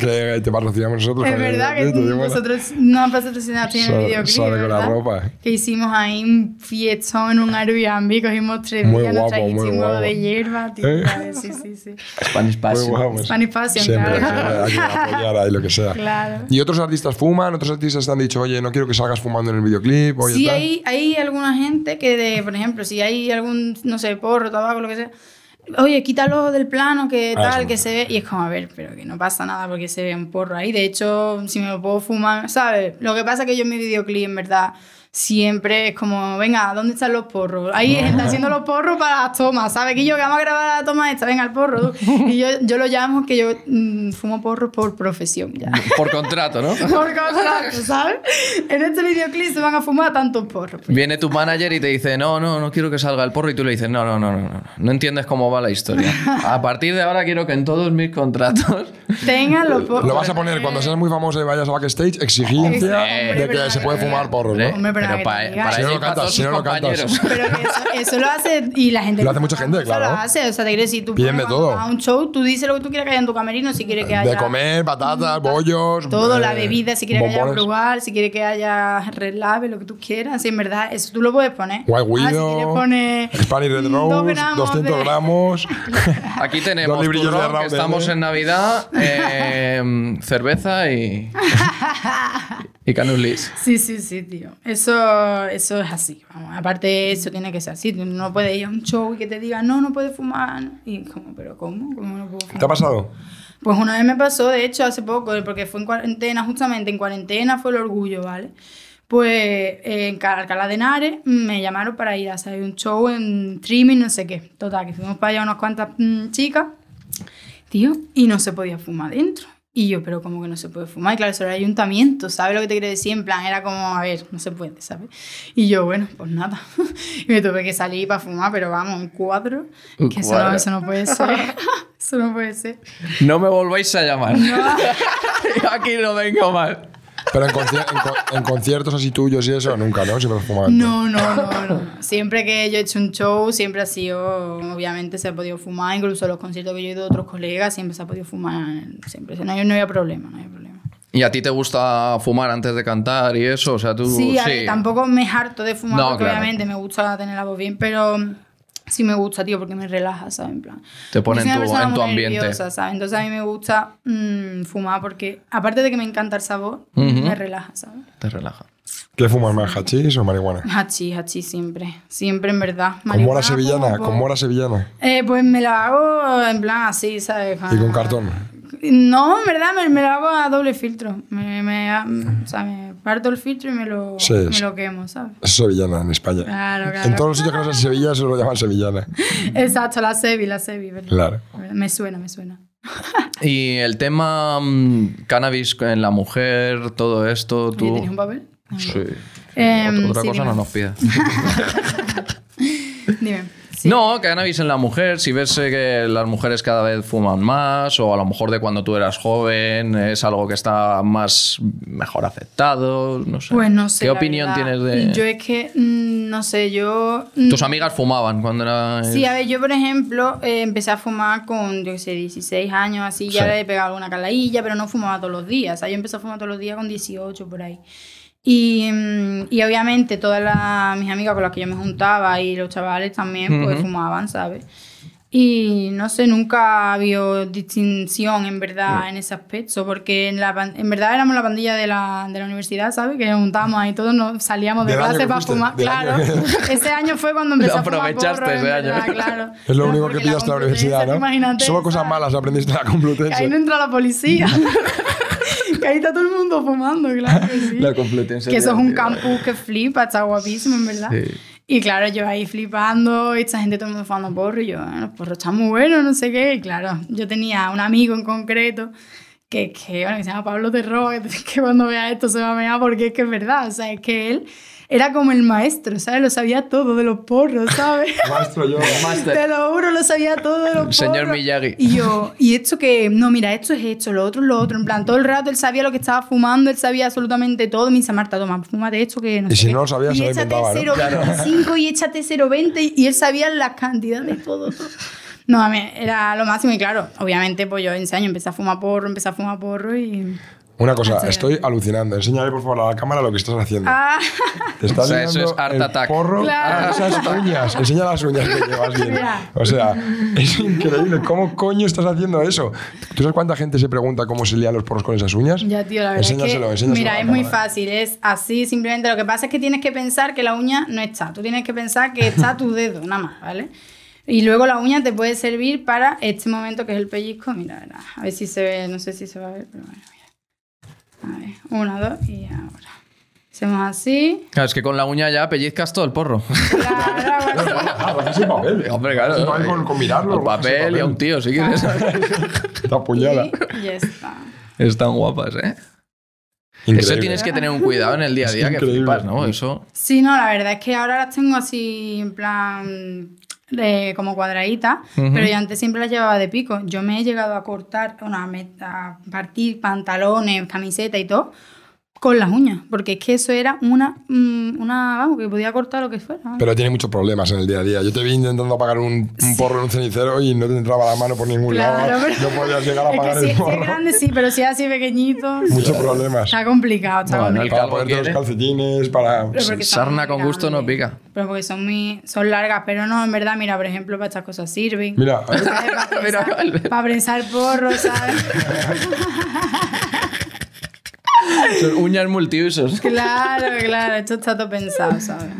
que te patrocinamos nosotros. Es el verdad que vosotros no patrocinaste en el videoclip. sale con la ropa. Que hicimos ahí un fiestón en un Airbnb, cogimos tres días, nos trajimos de hierba, tío. ¿Eh? ¿sabes? Sí, sí, sí. Spanish Passion. Spanish Passion, Siempre, claro. siempre hay que apoyar ahí lo que sea. Claro. Y otros artistas fuman, otros artistas te han dicho, oye, no quiero que salgas fumando en el videoclip. Oye, Sí, tal. hay, hay alguna gente que, de, por ejemplo, si hay algún, no sé, porro, tabaco, lo que sea, oye, quítalo del plano, que Ah, tal, que se ve. Y es como, a ver, pero que no pasa nada porque se ve un porro ahí. De hecho, si me lo puedo fumar, ¿sabes? Lo que pasa es que yo en mi videoclip, en verdad, siempre es como, venga, ¿dónde están los porros? Ahí está haciendo los porros para las tomas, ¿sabes? Que yo que vamos a grabar la toma esta, venga, el porro. *laughs* Y yo, yo lo llamo que yo mm, fumo porros por profesión, ya. *laughs* Por contrato, ¿no? *laughs* Por contrato, ¿sabes? En este videoclip se van a fumar tantos porros. Viene tu manager y te dice, no, no, no quiero que salga el porro. Y tú le dices, no, no, no, no, no. No entiendes cómo va la historia. A partir de ahora quiero que en todos mis contratos Tengan los porros. Lo vas a poner cuando seas muy famoso y vayas a backstage, exigencia de que se puede fumar porros, ¿no? Hombre, pero pero que pa- te diga. para Si no lo para todos si no lo cantas. compañeros. *laughs* Pero que eso, eso lo hace y la gente. Lo hace mucha gente, eso claro. lo hace. O sea, te quiero decir, tú todo. A un show, tú dices lo que tú quieras que haya en tu camerino, si quieres que haya. De comer, patatas, bollos. Todo, eh, la bebida, si quieres que haya frugal, si quieres que haya red label, lo que tú quieras. Sí, en verdad, eso tú lo puedes poner. White Ah, si. Spanish Red Rose, gramos 200 de- gramos. *laughs* Aquí tenemos Dos librillos de turrón, que Raúl, estamos ¿eh? en Navidad, eh, cerveza y, *laughs* y canulis. Sí, sí, sí, tío. Eso, eso es así. Vamos. Aparte, eso tiene que ser así. Tú no puedes ir a un show y que te digan, no, no puedes fumar. Y como, ¿pero cómo? ¿Cómo no puedo fumar? ¿Te ha pasado? Pues una vez me pasó, de hecho, hace poco, porque fue en cuarentena, justamente en cuarentena fue el orgullo, ¿vale? Pues eh, en Cal- Alcalá de Henares mm, me llamaron para ir a hacer un show en streaming, no sé qué. Total, que fuimos para allá unas cuantas mm, chicas, tío, y no se podía fumar dentro. Y yo, pero como que no se puede fumar, y claro, eso era el ayuntamiento, ¿sabes lo que te quiero decir? En plan, era como, a ver, no se puede, ¿sabes? Y yo, bueno, pues nada. *laughs* y me tuve que salir para fumar, pero vamos, un cuadro, Un que eso no, cuadro. eso no puede ser. *laughs* eso no puede ser. No me volváis a llamar. *laughs* Aquí no vengo más. Pero en, concier- en co- en conciertos así tuyos y eso, nunca, ¿no? Siempre has fumado. No, no, no, no. Siempre que yo he hecho un show, siempre ha sido, obviamente se ha podido fumar, incluso los conciertos que yo he ido de otros colegas, siempre se ha podido fumar, siempre. No, hay- no había problema, no había problema. ¿Y a ti te gusta fumar antes de cantar y eso? O sea, tú... Sí, a ver, tampoco me harto de fumar, No, porque claro. obviamente me gusta tener la voz bien, pero sí me gusta, tío, porque me relaja, ¿sabes? En plan. Te pone en una tu- persona en tu muy ambiente. nerviosa, ¿sabes? Entonces a mí me gusta mm, fumar porque, aparte de que me encanta el sabor, me relaja, ¿sabes? Te relaja. ¿Qué fumas más, hachís o marihuana? Hachi, hachi siempre. Siempre, en verdad. ¿Con mora Marihuana, sevillana? como- ¿Con mora sevillana? Eh, pues me la hago en plan así, ¿sabes? ¿Y con cartón? No, en verdad me, me lo hago a doble filtro. Me, me, o sea, me parto el filtro y me lo, Sí, me lo quemo, ¿sabes? Es sevillana en España. Claro, claro. En todos los sitios que no sean Sevilla se lo llaman sevillana. *laughs* Exacto, la Sevi, la Sevi, ¿verdad? Claro. Me suena, me suena. *laughs* Y el tema mm, cannabis en la mujer, todo esto, tú... ¿Tenéis un papel? Sí. Em, Otra sí, cosa dime. no nos pidas. *laughs* Dime. Sí. No, cannabis en la mujer, si ves eh, que las mujeres cada vez fuman más, o a lo mejor de cuando tú eras joven es algo que está más mejor aceptado, no sé. Pues no sé. ¿Qué opinión verdad. tienes de...? Yo es que, mm, no sé, yo... mm, Tus amigas fumaban cuando era... Sí, a ver, yo por ejemplo eh, empecé a fumar con, yo qué sé, 16 años, así, ya Sí. le he pegado alguna calailla, pero no fumaba todos los días. O sea, yo empecé a fumar todos los días con 18 por ahí. Y, mm, y obviamente todas las, mis amigas con las que yo me juntaba y los chavales también, pues Ujú. fumaban, ¿sabes? Y no sé, nunca ha habido distinción en verdad en ese aspecto, porque en, la, en verdad éramos la pandilla de la, de la universidad, ¿sabes? Que nos juntábamos ahí todos, nos salíamos de año clase para fuiste, fumar. Claro, año. *laughs* ese año fue cuando empecé Lo a fumar aprovechaste porro, ese año. verdad, claro. *laughs* Es lo único que porque pillas de la universidad, Complutense, ¿no? imagínate, Solo cosas malas aprendiste en la Que ahí no Complutense. entra la policía. *laughs* que ahí está todo el mundo fumando, claro que sí. La Complutense, Que eso es un campus que flipa, está guapísimo, en verdad. Sí. Y claro, yo ahí flipando, y esta gente todo el mundo fumando porro, y yo, "Ah, los porros están muy buenos, no sé qué. Y claro, yo tenía un amigo en concreto que, que, bueno, que se llama Pablo Terro, *laughs* que cuando vea esto se va a mear porque es que es verdad, o sea, es que él era como el maestro, ¿sabes? Lo sabía todo de los porros, ¿sabes? *laughs* Maestro, yo. Te lo juro, lo sabía todo de los porros. Señor Miyagi. Y yo, y esto que, no, mira, esto es esto, lo otro es lo otro. En plan, todo el rato él sabía lo que estaba fumando, él sabía absolutamente todo. Me dice, Marta, toma, fúmate esto que no Y sé si qué". no lo sabía, y se lo échate inventaba, ¿no? 0,25 y échate 0,20 y él sabía las cantidades de todo. No, a mí era lo máximo y claro, obviamente pues yo ese año empecé a fumar porro, empecé a fumar porro y... Una cosa, estoy alucinando. Enséñale por favor a la cámara lo que estás haciendo. Ah, Te estás O sea, eso es Art el Attack. porro Claro. a esas *laughs* uñas. Enseña las uñas que llevas bien. O sea, es increíble. ¿Cómo coño estás haciendo eso? ¿Tú sabes cuánta gente se pregunta cómo se lían los porros con esas uñas? ya tío, la verdad Enséñaselo, es que, enséñaselo mira, es muy fácil, es así simplemente. Lo que pasa es que tienes que pensar que la uña no está, tú tienes que pensar que está tu dedo, nada más, ¿vale? Y luego la uña te puede servir para este momento que es el pellizco. Mira, a ver si se ve, no sé si se va a ver, pero bueno, mira. A ver, una, dos y ahora. Hacemos así. Claro, es que con la uña ya pellizcas todo el porro. Claro, así. Ah, pues es papel. *laughs* Hombre, claro. Es papel con, con mirarlo. Al papel y a un tío, si quieres. La *laughs* puñala. Y ya está. Están guapas, ¿eh? Increíble. Eso tienes que tener un cuidado en el día a Es día, que increíble. flipas, ¿no? Eso. Sí, no, la verdad es que ahora las tengo así en plan de como cuadraditas, pero yo antes siempre las llevaba de pico. Yo me he llegado a cortar, bueno, a, a partir pantalones, camiseta y todo con las uñas, porque es que eso era una, mm, una vamos, que podía cortar lo que fuera. Pero tiene muchos problemas en el día a día. Yo te vi intentando apagar un, un porro en un cenicero y no te entraba la mano por ningún Claro, lado. No podías llegar a es que apagar si, el si es porro. grande sí, pero si es así pequeñito, Muchos problemas. está complicado, está Bueno, complicado. Para ponerte los calcetines, para... Sarna con gusto no pica. Pero porque son muy son largas, pero no, en verdad, mira, por ejemplo, para estas cosas sirven. Mira, para, Mira, prensar, Albert. para prensar porros, ¿sabes? *laughs* Son uñas multiusos. claro, claro, esto está todo pensado, ¿sabes?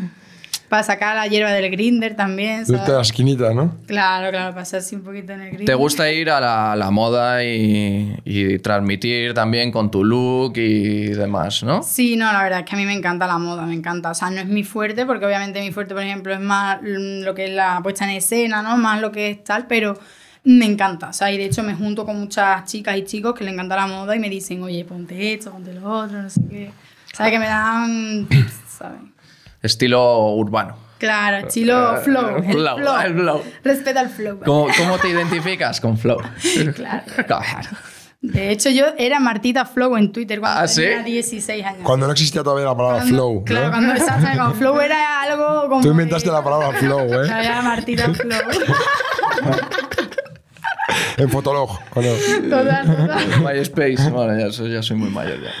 Para sacar la hierba del grinder también, Desde la ¿sabes? esquinita, ¿no? Claro, claro, pasar así un poquito en el grinder. ¿Te gusta ir a la, moda y, y transmitir también con tu look y demás, no? Sí, no, la verdad es que a mí me encanta la moda, me encanta. O sea, no es mi fuerte, porque obviamente mi fuerte, por ejemplo, es más lo que es la puesta en escena, ¿no? Más lo que es tal, pero me encanta. O sea, y de hecho me junto con muchas chicas y chicos que le encanta la moda y me dicen, oye, ponte esto, ponte lo otro, no sé qué. O sea, que me dan tips, *clears throat* ¿sabes? Estilo urbano. Claro, estilo flow. El Flow, flow. el flow. Respeta el flow. ¿Cómo, cómo te identificas con Flow? *laughs* Claro. Claro. De hecho, yo era Martita Flow en Twitter cuando ¿Ah, sí? tenía 16 años. Cuando no existía todavía la palabra Cuando- flow, Claro, ¿no? cuando cuando flow era algo *laughs* como. Tú inventaste de- la palabra flow, ¿eh? Era Martita Flow. *laughs* En Fotolog, ¿o no? Total, total. MySpace. Bueno, ya, soy- ya soy muy mayor ya.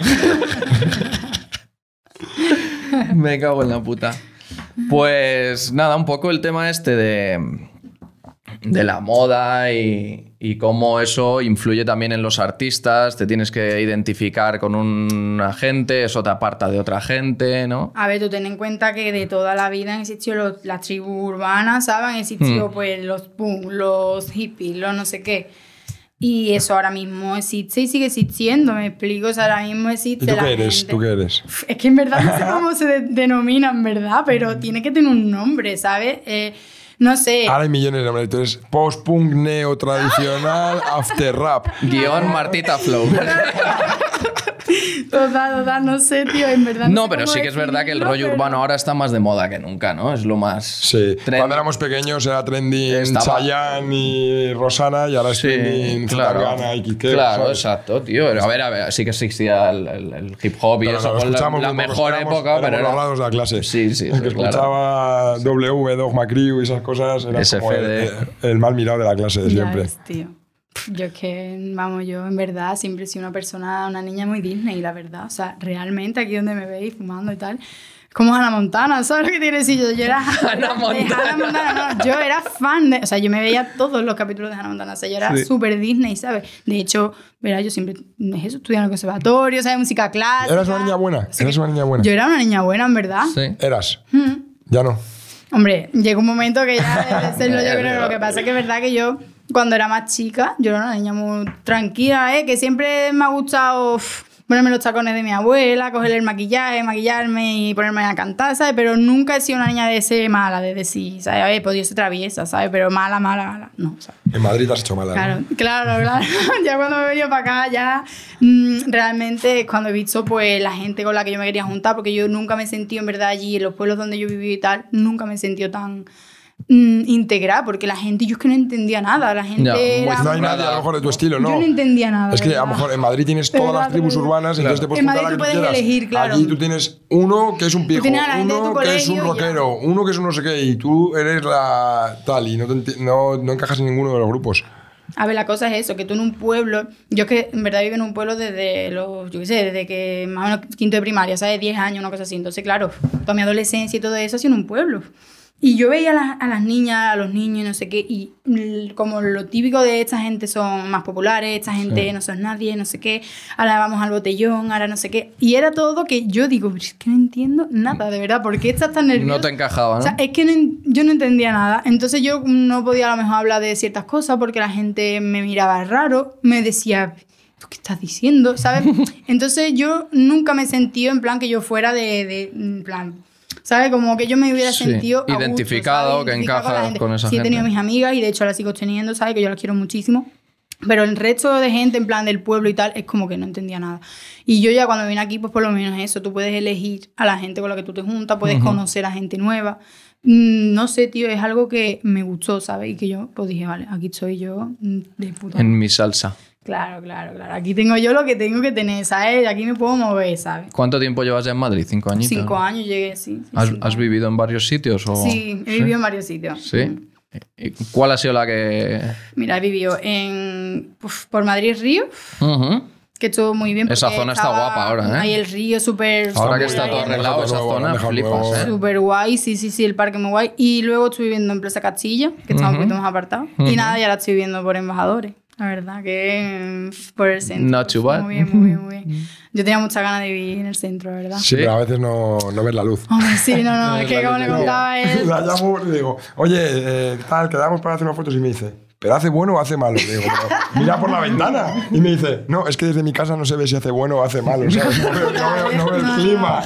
*laughs* Me cago en la puta. Pues nada, un poco el tema este de, de la moda y, y cómo eso influye también en los artistas. Te tienes que identificar con una gente, eso te aparta de otra gente, ¿no? A ver, tú ten en cuenta que de toda la vida han existido los- las tribus urbanas, ¿sabes? Han existido Hmm. pues los punk, los hippies, los no sé qué. Y eso ahora mismo existe y sigue existiendo, me explico. O sea, ahora mismo existe ¿Y tú la qué eres? gente- ¿Tú qué eres? Es que en verdad no sé cómo se de- denominan, ¿verdad? Pero *laughs* tiene que tener un nombre, ¿sabes? Eh, no sé. Ahora hay millones de nombres. Post-punk, neo-tradicional, *laughs* after rap. Guión Martita Flow. *laughs* Total, total, no sé, tío, en verdad. No, sé pero sí que es verdad que el rollo pero- urbano ahora está más de moda que nunca, ¿no? Es lo más. Sí, trend- cuando éramos pequeños era trending Estaba- Chayanne y Rosana y ahora es Sí, trending claro. Zetangana y Kike. Claro, ¿sabes? exacto, tío. A ver, a ver, sí que existía el, el- el hip hop y Pero eso no, fue la, la mejor éramos- época, pero era... lados de la clase. Sí, sí, El *laughs* que eso, claro. escuchaba W, Dogma Crew y esas cosas era como el, el- mal mirado de la clase de Ya siempre. ves, tío. Yo es que, vamos, yo en verdad siempre he sido una persona, una niña muy Disney, la verdad. O sea, realmente aquí donde me veis fumando y tal, como Hannah Montana, ¿sabes lo que quiere decir? Yo, yo era *laughs* Hannah Montana. Hannah Montana, no, yo era fan de, o sea, yo me veía todos los capítulos de Hannah Montana, o sea, yo era Sí. súper Disney, ¿sabes? De hecho, verás, yo siempre es eso, estudié en el conservatorio, ¿sabes? Música clásica. ¿Eras una niña buena? ¿Eras una niña buena? Yo era una niña buena, en verdad. Sí. Eras. Mm. Ya no. Hombre, llegó un momento que ya *laughs* debe serlo, yo creo. Lo que pasa es que es verdad que yo, cuando era más chica, yo era una niña muy tranquila, ¿eh? Que siempre me ha gustado uf, ponerme los tacones de mi abuela, coger el maquillaje, maquillarme y ponerme a cantar, ¿sabes? Pero nunca he sido una niña de ser mala, de decir, ¿sabes? A ver, podido ser traviesa, ¿sabes? Pero mala, mala, mala, no, ¿sabes? En Madrid te has hecho mala. Claro, ¿no? claro, claro. *laughs* ya cuando me he venido para acá, ya mm, realmente es cuando he visto pues la gente con la que yo me quería juntar, porque yo nunca me he sentido en verdad allí, en los pueblos donde yo viví y tal, nunca me he sentido tan mm, integrada, porque la gente, yo es que no entendía nada, la gente Ya, era... No hay nadie a lo mejor de tu estilo, ¿no? Yo no entendía nada. Es que a lo ¿verdad? mejor en Madrid tienes todas ¿Verdad? las tribus urbanas, entonces te puedes En Madrid tú puedes quieras. elegir, claro. Allí tú tienes uno que es un viejo, uno que es un y ya. rockero, uno que es un no sé qué, y tú eres la tal, y no, te no, no encajas en ninguno de los grupos. A ver, la cosa es eso, que tú en un pueblo, yo es que en verdad vivo en un pueblo desde los, yo qué sé, desde que más o menos quinto de primaria, ¿sabes? 10 años, una cosa así. Entonces, claro, toda mi adolescencia y todo eso ha sido en un pueblo. Y yo veía a las, a las niñas, a los niños y no sé qué, y como lo típico de esta gente son más populares, esta gente no son nadie, no sé qué, ahora vamos al botellón, ahora no sé qué. Y era todo que yo digo, "Pero es que no entiendo nada, de verdad, ¿por qué estás tan nerviosa? No te encajaba, ¿no? O sea, es que no yo no entendía nada. Entonces yo no podía a lo mejor hablar de ciertas cosas porque la gente me miraba raro, me decía, ¿tú qué estás diciendo? ¿Sabes? *laughs* Entonces yo nunca me sentí en plan que yo fuera de, de en plan, ¿sabes? Como que yo me hubiera Sí, sentido gusto, identificado, ¿sabes? que encaja gente. con esa Sí, he tenido gente. mis amigas y de hecho las sigo teniendo, ¿sabes? Que yo las quiero muchísimo. Pero el resto de gente, en plan del pueblo y tal, es como que no entendía nada. Y yo ya cuando vine aquí, pues por lo menos eso, tú puedes elegir a la gente con la que tú te juntas, puedes conocer a gente nueva. Mm, No sé, tío, es algo que me gustó, ¿sabes? Y que yo, pues dije, vale, aquí estoy yo mm, de puta. En mi salsa. Claro, claro, claro. Aquí tengo yo lo que tengo que tener, ¿sabes? Aquí me puedo mover, ¿sabes? ¿Cuánto tiempo llevas ya en Madrid? ¿Cinco añitos? Cinco años llegué, sí. sí, ¿Has, años. vivido en varios sitios? O... Sí, he vivido en varios sitios. ¿Sí? ¿Y ¿Cuál ha sido la que...? Mira, he vivido en, uf, por Madrid Río, que estuvo muy bien. Esa zona está guapa ahora, ¿eh? Ahí el río súper... Ahora que está todo arreglado, esa nuevo, zona flipas. ¿eh? Súper guay, sí, sí, sí, el parque muy guay. Y luego estuve viviendo en Plaza Castilla, que está un poquito más apartado. Y nada, y ahora estoy viviendo por Embajadores. La verdad que por el centro. Not too bad. Muy bien, muy bien, *laughs* muy bien. Yo tenía muchas ganas de vivir en el centro, la verdad. Sí, pero a veces no, no ves la luz. Hombre, sí, no, no, *laughs* es que la como le contaba *laughs* él... La llamo y le digo, oye, eh, tal, quedamos para hacer unas fotos y me dice, ¿pero hace bueno o hace malo? Le digo, "Pero *laughs* mira por la ventana. Y me dice, no, es que desde mi casa no se ve si hace bueno o hace malo, ¿sabes? No veo, no veo- no veo el *laughs* clima.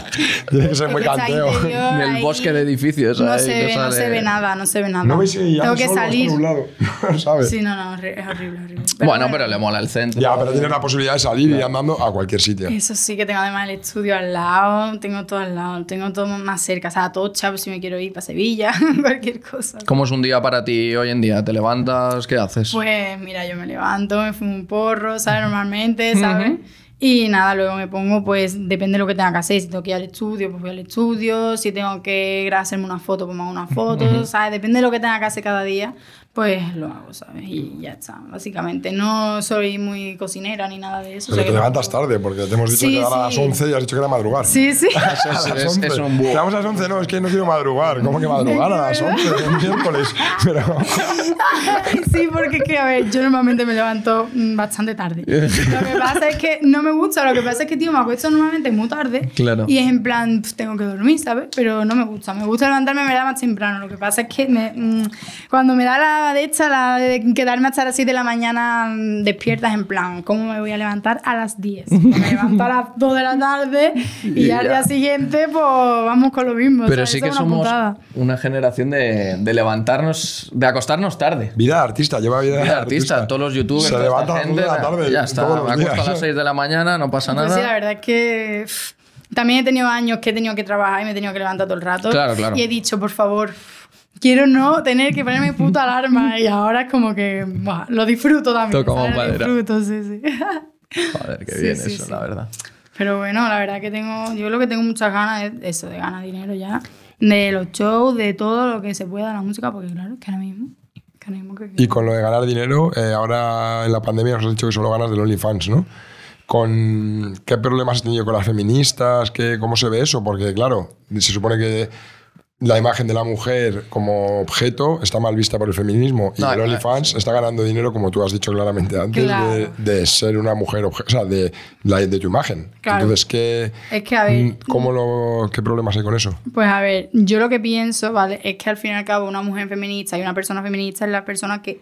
Tiene que ser Es muy está canteo. En el bosque de edificios. No ahí se, ve, no sale- se ve nada, no se ve nada. No ves si Tengo que salir. nublado, *laughs* ¿sabes? Sí, no, no, es horrible, es horrible. Bueno, pero le mola el centro. Ya, pero tienes la posibilidad de salir y ir andando a cualquier sitio. Eso sí que tengo además el estudio al lado, tengo todo al lado, tengo todo más cerca, o sea, Atocha, pues si me quiero ir para Sevilla, cualquier cosa. ¿Cómo es un día para ti hoy en día? ¿Te levantas? ¿Qué haces? Pues mira, yo me levanto, me fumo un porro, ¿sabes? Normalmente, ¿sabes? Y nada, luego me pongo, pues depende de lo que tenga que hacer. Si tengo que ir al estudio, pues voy al estudio. Si tengo que hacerme una foto, pues me hago una foto, ¿sabes? Depende de lo que tenga que hacer cada día, pues lo hago, ¿sabes? Y ya está, básicamente. No soy muy cocinera ni nada de eso. Pero te levantas tarde porque te hemos dicho Sí, que era a las sí. 11 y has dicho que era madrugar. Sí, sí. *laughs* *laughs* A las es- es 11. un búho. Quedamos a las 11, no, es que no quiero madrugar. ¿Cómo que *laughs* madrugar a las 11? Un miércoles. Pero. Sí, porque es que, a ver, yo normalmente me levanto mm, bastante tarde. Lo que pasa es que no me gusta, lo que pasa es que, tío, me acuesto normalmente muy tarde. Claro. Y es en plan, pf, tengo que dormir, ¿sabes? Pero no me gusta. Me gusta levantarme me da más temprano. Lo que pasa es que me, mm, cuando me da la de esta, la de quedarme hasta las 7 de la mañana mm, despiertas, en plan, ¿cómo me voy a levantar a las 10? *laughs* Me levanto a las 2 de la tarde y, Y al día siguiente, pues vamos con lo mismo. Pero ¿sabes? sí que una somos putada. una generación de, de levantarnos, de acostarnos tarde. Vida de artista, lleva vida, Mira, artista, todos los youtubers, Se levanta a las dos de la tarde ya está, me acuesto a las 6 de la mañana, no pasa Pues nada. sí, la verdad es que también he tenido años que he tenido que trabajar y me he tenido que levantar todo el rato. Claro, claro. Y he dicho, por favor, quiero no tener que ponerme *laughs* puta alarma. Y ahora es como que buah, lo disfruto también. ¿sabes? Lo disfruto, sí, sí. *laughs* Joder, qué Sí, bien sí, eso, sí. la verdad. Pero bueno, la verdad que tengo, yo lo que tengo muchas ganas es eso, de ganar dinero ya. De los shows, de todo lo que se pueda la música, porque claro, que ahora mismo. Que ahora mismo que, Y con lo de ganar dinero, eh, ahora en la pandemia nos has dicho que solo ganas del OnlyFans, ¿no? ¿Con qué problemas has tenido con las feministas? ¿Qué, ¿Cómo se ve eso? Porque, claro, se supone que la imagen de la mujer como objeto está mal vista por el feminismo y No, el OnlyFans está ganando dinero, como tú has dicho claramente antes, Claro. de, de ser una mujer objeto, o sea, de, la- de tu imagen. Claro. Entonces, ¿qué, Es que, a ver, mm, ¿cómo lo, ¿qué problemas hay con eso? Pues a ver, yo lo que pienso, ¿vale? Es que al fin y al cabo una mujer feminista y una persona feminista es la persona que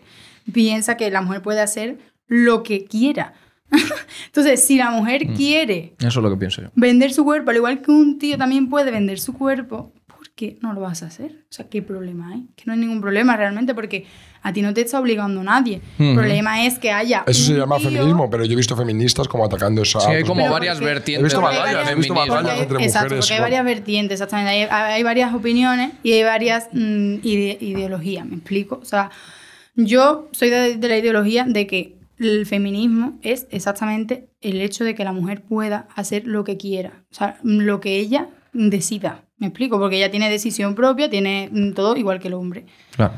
piensa que la mujer puede hacer lo que quiera. *laughs* Entonces, si la mujer quiere Eso es lo que pienso yo. vender su cuerpo, al igual que un tío también puede vender su cuerpo, ¿por qué no lo vas a hacer? O sea, ¿qué problema hay? Que no hay ningún problema realmente porque a ti no te está obligando nadie. El problema es que haya. Eso se llama tío- feminismo, pero yo he visto feministas como atacando esa. Sí, hay como Pero varias porque- vertientes He visto batallas, he visto batallas entre Exacto, mujeres, porque hay varias vertientes, exactamente. Hay, hay varias opiniones y hay varias mm, ide- ideologías, ¿me explico? O sea, yo soy de, de la ideología de que el feminismo es exactamente el hecho de que la mujer pueda hacer lo que quiera, o sea, lo que ella decida, ¿me explico? Porque ella tiene decisión propia, tiene mm, todo igual que el hombre. Claro.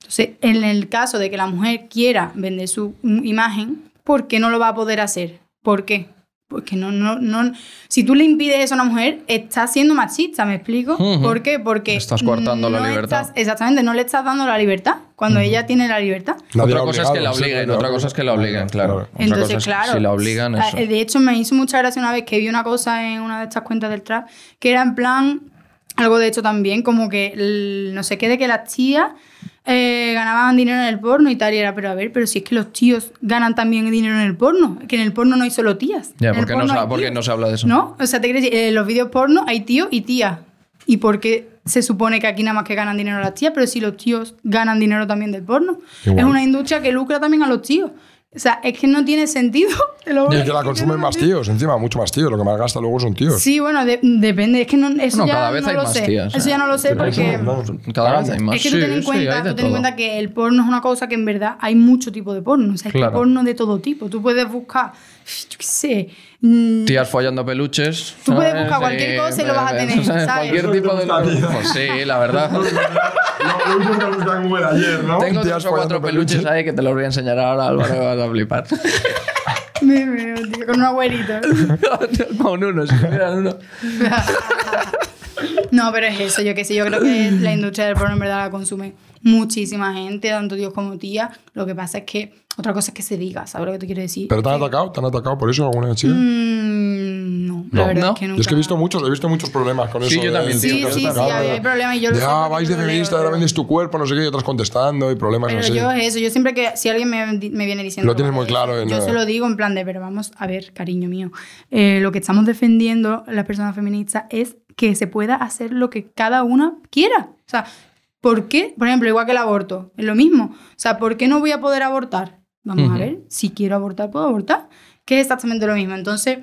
Entonces, en el caso de que la mujer quiera vender su mm, imagen, ¿por qué no lo va a poder hacer? ¿Por qué? Porque no, no, no. Si tú le impides eso a una mujer, estás siendo machista, ¿me explico? ¿Por qué? Porque. Estás coartando la libertad. estás- exactamente, no le estás dando la libertad cuando ella tiene la libertad. Otra cosa es que la obliguen, otra cosa es que la obliguen, claro. Entonces, cosa es que claro. si la obligan, ah, eso. De hecho, me hizo mucha gracia una vez que vi una cosa en una de estas cuentas del trap, que era en plan, algo de hecho también, como que el- no sé qué, de que las tías eh, ganaban dinero en el porno y tal, y era, pero a ver, pero si es que los tíos ganan también dinero en el porno, que en el porno no hay solo tías. Ya, ¿por qué no se- hay por qué tíos. no se habla de eso? ¿No? O sea, te decir, en los vídeos porno hay tío y tía. ¿Y por qué se supone que aquí nada más que ganan dinero las tías? Pero si los tíos ganan dinero también del porno. Es una industria que lucra también a los tíos. O sea, es que no tiene sentido. *laughs* te lo Y que la no consumen más tíos, encima, mucho más tíos. Lo que más gasta luego son tíos. Sí, bueno, de- depende. Es que no, eso Bueno, ya cada vez no hay lo más sé. tías, Eso ¿eh? ya no lo sé porque... Cada vez hay más. Es que tú Sí, ten en sí, cuenta, tú ten en cuenta que el porno es una cosa que en verdad hay mucho tipo de porno. O sea, es que porno de todo tipo. Tú puedes buscar, yo qué sé, mm, Tías follando peluches. Tú puedes ¿sabes? buscar cualquier cosa y lo vas a tener, ¿sabes? Cualquier tipo de. Pues sí, la verdad. Lo único que buscan fue ayer, ¿no? Tengo Tías tres o cuatro peluches ahí que te los voy a enseñar ahora, Álvaro, me vas a flipar. me veo, tío, con un abuelito. Con uno, si tuvieran uno. No, pero es eso, yo qué sé, yo creo que la industria del porno en verdad la consume muchísima gente, tanto tíos como tía. Lo que pasa es que otra cosa es que se diga, ¿sabes lo que te quiero decir? ¿Pero te han atacado? ¿Te han atacado por eso alguna chica? Mm, no, la No, verdad ¿no? es que nunca. es que he visto muchos, he visto muchos problemas con Sí, eso. yo también, tío, Sí, sí, sí, atacado, hay, problemas y yo lo porque vais yo de feminista, ahora vendes tu cuerpo, no sé qué, y otras contestando y problemas Pero así. yo es eso, yo siempre que si alguien me, me viene diciendo... Lo tienes muy claro en Yo la- se lo digo en plan de, pero vamos a ver, cariño mío, eh, lo que estamos defendiendo las personas feministas es que se pueda hacer lo que cada una quiera. O sea, ¿por qué? Por ejemplo, igual que el aborto, es lo mismo. O sea, ¿por qué no voy a poder abortar? Vamos a ver, si quiero abortar, puedo abortar. Que es exactamente lo mismo. Entonces,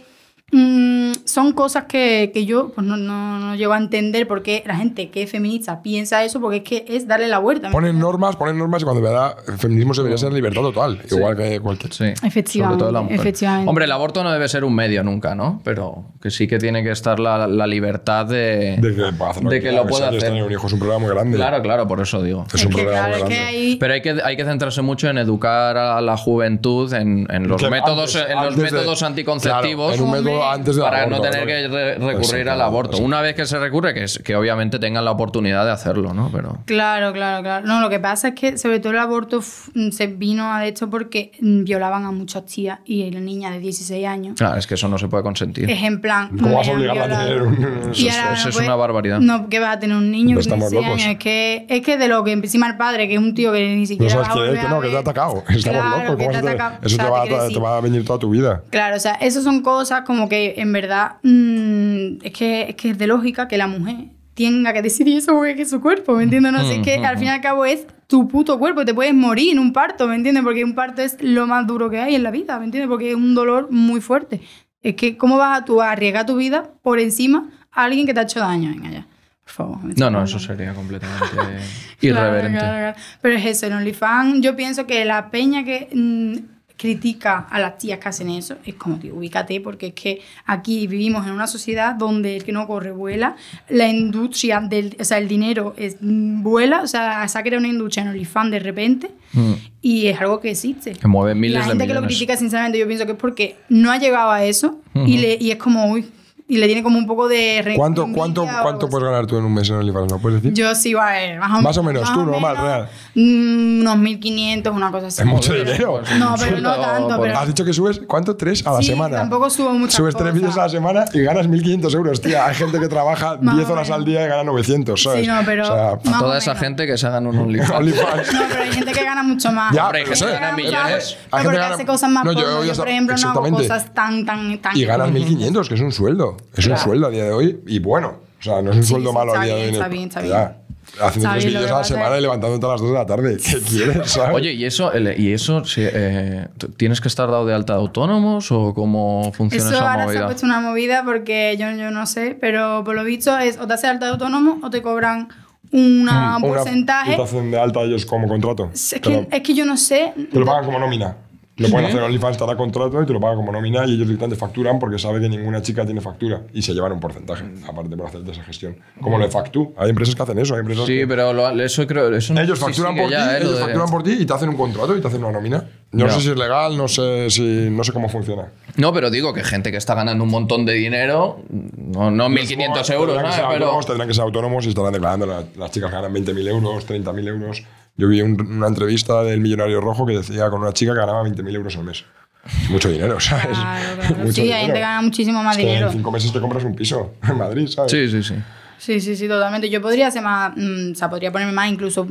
mm, son cosas que, que yo pues no, no, no llego a entender por qué la gente que es feminista piensa eso, porque es que es darle la vuelta. ¿me Ponen normas, ponen normas y cuando verdad el feminismo debería ser libertad total, igual que cualquier. Sí. Efectivamente, Sobre todo la mujer. efectivamente. Hombre, el aborto no debe ser un medio nunca, ¿no? Pero que sí que tiene que estar la, la libertad de. De que, De lo pueda hacer. tener un hijo es un problema muy grande. Claro, claro, por eso digo. Es un que, problema claro, muy grande. Pero hay que, hay que centrarse mucho en educar a la juventud en, en los métodos, antes- en los de- métodos anticonceptivos. Claro, en un método antes de para no tener que re- recurrir al aborto. Una vez que se recurre, que, es- que obviamente tengan la oportunidad de hacerlo, ¿no? Pero. Claro, claro, claro. No, lo que pasa es que sobre todo el aborto se vino a esto porque violaban a muchas tías y la niña de 16 años Claro, es que eso no se puede consentir. es en plan... ¿Cómo vas a obligar a violado. tener un- Eso- ahora eso no es puede- una barbaridad. No, que vas a tener un niño 16 locos. años. Es que, es que de lo que encima el padre, que es un tío que ni No siquiera sabes va a qué es, volver que a no, que te ha atacado. *laughs* Estamos Claro, locos. que ¿cómo te se ha te- atacado. Eso O sea, te, va, te a- va a venir toda tu vida. Claro, o sea, esas son cosas como que en verdad mm, es, que, es que es de lógica que la mujer tenga que decidir eso porque es su cuerpo, ¿me entiendes? No sé, es que al fin y al cabo es tu puto cuerpo, te puedes morir en un parto, ¿me entiendes? Porque un parto es lo más duro que hay en la vida, ¿me entiendes? Porque es un dolor muy fuerte. Es que, ¿cómo vas a tú a arriesgar tu vida por encima a alguien que te ha hecho daño? Venga, ya. Por favor. No, no, eso sería completamente *laughs* Claro, irreverente. claro, claro. Pero es eso, en OnlyFans yo pienso que la peña que mm, critica a las tías que hacen eso es como, tío, ubícate, porque es que aquí vivimos en una sociedad donde el que no corre vuela, la industria del, o sea, el dinero es, vuela, o sea, se ha creado una industria en OnlyFans de repente Mm. y es algo que existe. Que mueve miles la de gente que lo critica, sinceramente, yo pienso que es porque no ha llegado a eso y, le, y es como, uy, y le tiene como un poco de ¿Cuánto, cuánto, cuánto puedes ganar tú en un mes en OnlyFans? ¿No puedes decir? Yo sí, a ver, más o, Más o menos, tú, normal, real. mm, Unos 1500, una cosa así. Es mucho dinero. No, pero no tanto, pero- Has dicho que subes, ¿cuánto? ¿Tres a la Sí, semana? tampoco subo muchas Subes tres vídeos a la semana y ganas 1.500 euros, tía. Hay gente que trabaja *laughs* Más 10 o horas al día y gana 900, ¿sabes? Sí, no, pero- O sea, A Más toda esa gente que se hagan un *laughs* OnlyFans. OnlyFans. No, pero hay gente que gana mucho más. Ya, pero que gana mucho millones. más. Hay gente porque que hace cosas más No, yo- por ejemplo, no hago cosas tan, tan, tan... Y ganas 1.500, que es un sueldo. Es un sueldo a día de hoy y bueno. O sea, no es un Sí, sueldo sí, malo a día de hoy. bien, en el- está bien, está bien. Ya. Haciendo Está tres vídeos a la semana y levantándote a las 2 de la tarde. ¿Qué quieres, sabes? Oye, ¿y eso, el- y eso eh, tienes que estar dado de alta de autónomos o cómo funciona Eso esa ahora se ha movida? puesto una movida porque yo, yo no sé, pero por lo visto es o te haces alta de autónomo o te cobran una, un Una- porcentaje. y te hacen de alta ellos como contrato. Es que, lo- es que yo no sé. Te lo pagan como nómina. Lo pueden hacer OnlyFans, te da contrato y te lo pagan como nómina y ellos directamente facturan porque sabe que ninguna chica tiene factura y se llevan un porcentaje, aparte por hacerte esa gestión. Como lo de Factu. Hay empresas que hacen eso, hay empresas Sí, que... pero lo- eso creo. Eso no- Ellos sí facturan sigue por ya, ti, eh, lo ellos facturan por ti y te hacen un contrato y te hacen una nómina. No Ya. sé si es legal, no sé si no sé cómo funciona. No, pero digo que gente que está ganando un montón de dinero, no, no 1.500 euros, tendrán que, ¿sabes? ser Pero, tendrán que ser autónomos y estarán declarando. La- Las chicas ganan 20.000 euros, 30.000 euros. Yo vi un- una entrevista del Millonario Rojo que decía con una chica que ganaba 20.000 euros al mes. Es mucho dinero, *laughs* ¿sabes? Claro, claro. *laughs* Mucho Sí, dinero. gente que gana muchísimo más Es que dinero. en cinco meses te compras un piso en Madrid, ¿sabes? sí, sí, sí. Sí, sí, sí, totalmente. Yo podría ser más. mm, o sea, podría ponerme más incluso.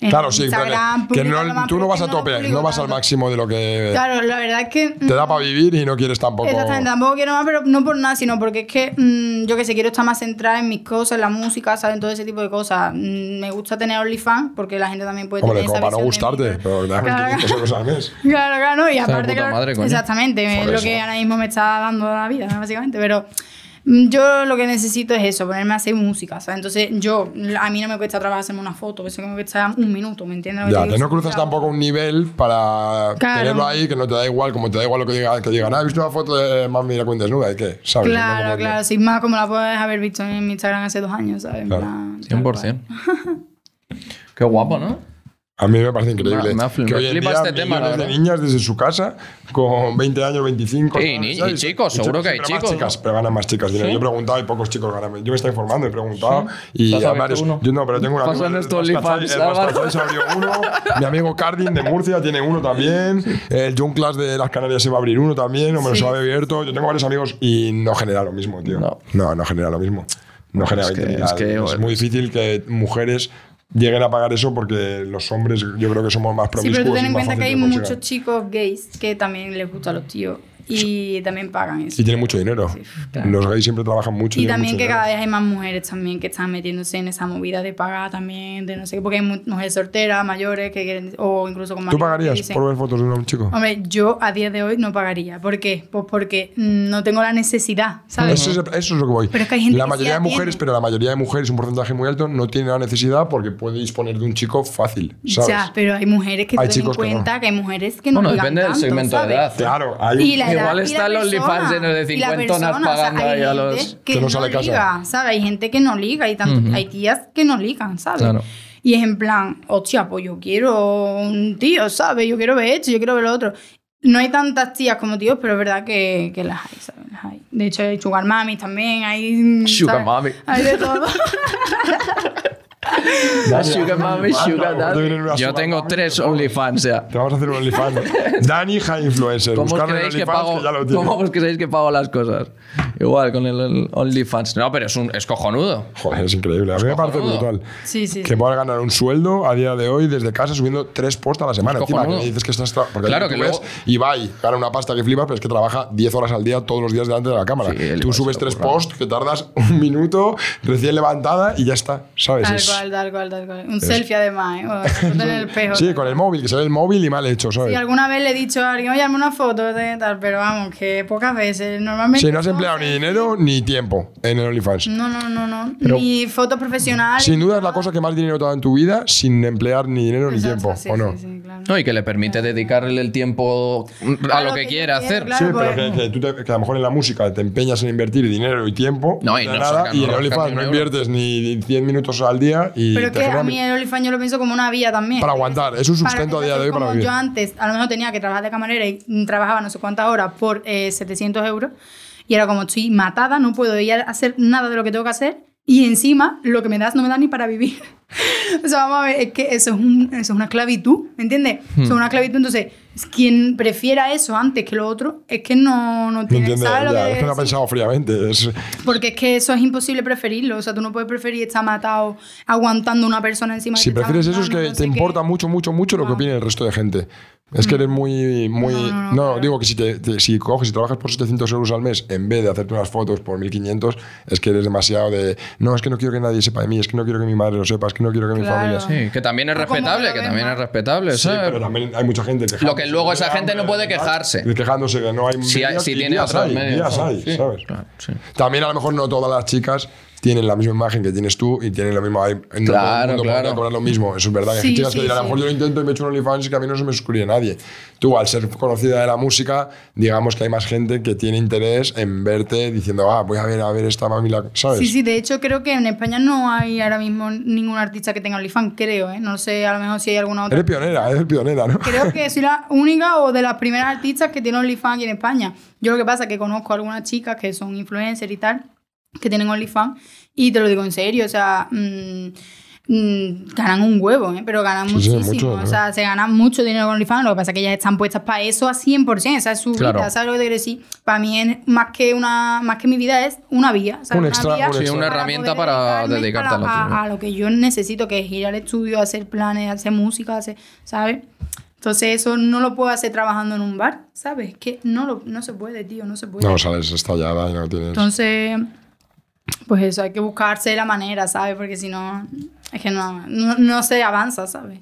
En Claro, sí, en Instagram, que no, tú no vas a tope, no vas al máximo de lo que Claro, la verdad es que. te da para vivir y no quieres tampoco. Exactamente, tampoco quiero más, pero no por nada, sino porque es que mm, yo que sé, quiero estar más centrada en mis cosas, en la música, ¿saben? Todo ese tipo de cosas. Mm, me gusta tener OnlyFans porque la gente también puede Hombre, tener como esa para no gustarte, pero te Claro, 500 euros al mes. *laughs* Claro, claro, no, y aparte, claro, madre, exactamente, es lo que ahora mismo me está dando la vida, básicamente, pero mm, yo lo que necesito es eso, ponerme a hacer música, ¿sabes? Entonces, yo, a mí no me cuesta trabajar hacerme una foto, eso que me cuesta un minuto, ¿me entiendes? lo Ya, te que no cruzas tampoco un nivel para Claro. tenerlo ahí, que no te da igual, como te da igual lo que digan, que digan, ah, he visto una foto de Mami la cuenta desnuda, ¿y qué? ¿Sabes? No Claro, claro, sin más como la puedes haber visto en mi Instagram hace dos años, ¿sabes? Claro. plan, tal cual. 100%. *laughs* Qué guapo, ¿no? A mí me parece increíble. Me- me que me hoy en flipa día este tema, la de niñas desde su casa con 20 años, 25. Sí, ni- y chicos, seguro que hay Siempre más chicos, chicas, ¿no? pero ganan más chicas. ¿Sí? Yo he preguntado y pocos chicos ganan. Yo me estoy informando, he preguntado. Y ¿Estás a varios. uno? Yo no, pero tengo un amigo. Pasan el se abrió uno. Mi amigo Cardin de Murcia tiene uno también. El John Class de las Canarias se va a abrir uno también. O me Sí. lo ha abierto. Yo tengo varios amigos y no genera lo mismo, tío. No. No, no genera lo mismo. No genera es que- 20.000 es que, es muy difícil que mujeres lleguen a pagar eso porque los hombres yo creo que somos más Sí, promiscuos. pero tú ten en cuenta que hay muchos chicos gays que también les gustan los tíos y también pagan eso. Y tienen mucho dinero. claro. Los gays siempre trabajan mucho. Y también mucho que dinero. cada vez hay más mujeres también que están metiéndose en esa movida de pagar también, de no sé qué, porque hay mu- mujeres solteras, mayores, que quieren, o incluso con ¿Tú maridos que pagarías dicen- por ver fotos de un chico? Hombre, yo a día de hoy no pagaría. ¿Por qué? Pues porque no tengo la necesidad, ¿sabes? Eso, es, eso es lo que voy. Pero es que hay gente la que mayoría la de mujeres, tiene. pero la mayoría de mujeres, un porcentaje muy alto, no tiene la necesidad porque puede disponer de un chico fácil. ¿sabes? Ya, pero hay mujeres que que no. cuenta que, hay mujeres que no Bueno, depende del segmento de edad. Claro, hay. Y la edad Igual y la está el OnlyFans persona, lleno de y la cincuentonas persona, o sea, pagando ahí a los- que, que no no, sale casa. liga, ¿sabes? Hay gente que no liga y tanto, hay tías que no ligan, ¿sabes? Claro. Y es en plan, hostia, pues yo quiero un tío, ¿sabes? Yo quiero ver esto, yo quiero ver lo otro. No hay tantas tías como tíos, pero es verdad que, que las hay, ¿sabes? Las hay. De hecho, hay sugar mami también, hay... Sugar ¿sabes? mami. Hay de todo. *laughs* Sugar Mami, Sugar Te vienen Daddy. unas Yo tengo tres. OnlyFans ya. Te vamos a hacer un OnlyFans. *laughs* Dani High Influencer. ¿Cómo os, creéis que OnlyFans, pago, que ya lo tiene. ¿Cómo os creéis que pago las cosas? Igual con el, OnlyFans. No, pero es, un, es cojonudo. Joder, es increíble. A mí me parece brutal. Sí, sí, Que puedas ganar un sueldo a día de hoy desde casa subiendo tres posts a la semana. Encima, que dices que estás. Porque Claro, tú que ves luego- Ibai gana una pasta que flipas, pero es que trabaja 10 horas al día todos los días delante de la cámara. Tú subes tres posts que tardas un minuto recién levantada y ya está. ¿Sabes? Tal Es- cual, tal cual, tal cual. Un selfie además, ¿eh? O en el espejo. Sí, con el móvil, que se ve el móvil y mal hecho, ¿sabes? Sí, alguna vez le he dicho a alguien, oye, hazme una foto de tal, pero vamos, que pocas veces. Normalmente. Sí, no has empleado ni dinero ni tiempo en el OnlyFans. No, no, no, no. ni fotos profesionales. Sin duda es la cosa que más dinero te da en tu vida sin emplear ni dinero ni tiempo, sí, ¿o no? sí, sí, claro. No, y que le permite dedicarle el tiempo a lo que yo quiere quiero, hacer. claro. Sí, pero pues- que, que tú te- que a lo mejor en la música te empeñas en invertir dinero y tiempo No, y no nada, y en OnlyFans no inviertes ni 100 minutos al día y Pero te que a mí el OnlyFans yo lo pienso como una vía también. Para aguantar, es un sustento a día de hoy para vivir. Yo antes, a lo mejor tenía que trabajar de camarera y trabajaba no sé cuántas horas por eh, 700 euros. Y ahora como estoy matada, no puedo ir a hacer nada de lo que tengo que hacer y encima lo que me das no me da ni para vivir. *laughs* o sea, vamos a ver, es que eso es, un- eso es una esclavitud, ¿me entiendes? Eso es una esclavitud, entonces, quien prefiera eso antes que lo otro, es que no, no No tiene, entiende, ¿sabes lo que es que no ha pensado fríamente. Es, Porque es que eso es imposible preferirlo. O sea, tú no puedes preferir estar matado aguantando una persona encima de si prefieres eso es que no te qué. importa mucho, mucho, mucho lo que Wow. opine el resto de gente. Es que eres muy... muy No, no, no, no, digo que si, te, te- si coges y trabajas por 700 euros al mes en vez de hacerte unas fotos por 1500, es que eres demasiado de... No, es que no quiero que nadie sepa de mí, es que no quiero que mi madre lo sepa, es que no quiero que mi Claro. familia... Sí, que también es respetable, lo que también es respetable, Sí, ¿sabes? pero también hay mucha gente quejándose. Lo que luego esa gente no puede quejarse. Quejándose que no hay Si, hay- si tiene días otros hay, medios. días hay, Sí, ¿sabes? claro, sí. También a lo mejor no todas las chicas tienen la misma imagen que tienes tú y tienen lo mismo. Hay, no todo el Claro, mundo claro. cobrar lo mismo, eso es verdad. Hay Sí, chicas sí, que dirán, a lo mejor yo lo intento y me echo un OnlyFans y que a mí no se me suscribe nadie. Tú, al ser conocida de la música, digamos que hay más gente que tiene interés en verte diciendo, ah, voy a ver, a ver esta mami, la- ¿sabes? Sí, sí, de hecho creo que en España no hay ahora mismo ningún artista que tenga OnlyFans, creo, ¿eh? No sé, a lo mejor si hay alguna otra. Eres pionera, eres pionera, ¿no? Creo que soy la *laughs* única o de las primeras artistas que tienen OnlyFans aquí en España. Yo lo que pasa es que conozco a algunas chicas que son influencers y tal, que tienen OnlyFans, y te lo digo en serio, o sea, mm, mm, ganan un huevo, ¿eh? pero ganan Sí, muchísimo. mucho, o sea, se ganan mucho dinero con OnlyFans, lo que pasa es que ellas están puestas para eso a 100%, esa es su Claro. vida, ¿sabes lo que te quiero decir? Para mí es más que, una, más que mi vida es una vía, ¿sabes? Un Una extra, vía un Sí, extra. una para herramienta para dedicarte a a, a lo que yo necesito, que es ir al estudio, hacer planes, hacer música, hacer, ¿sabes? Entonces eso no lo puedo hacer trabajando en un bar, ¿sabes? Que no, lo, no se puede, tío, no se puede. No, sales estallada y no tienes... Entonces, pues eso, hay que buscarse la manera, ¿sabes? Porque si no, es que no, no, no se avanza, ¿sabes?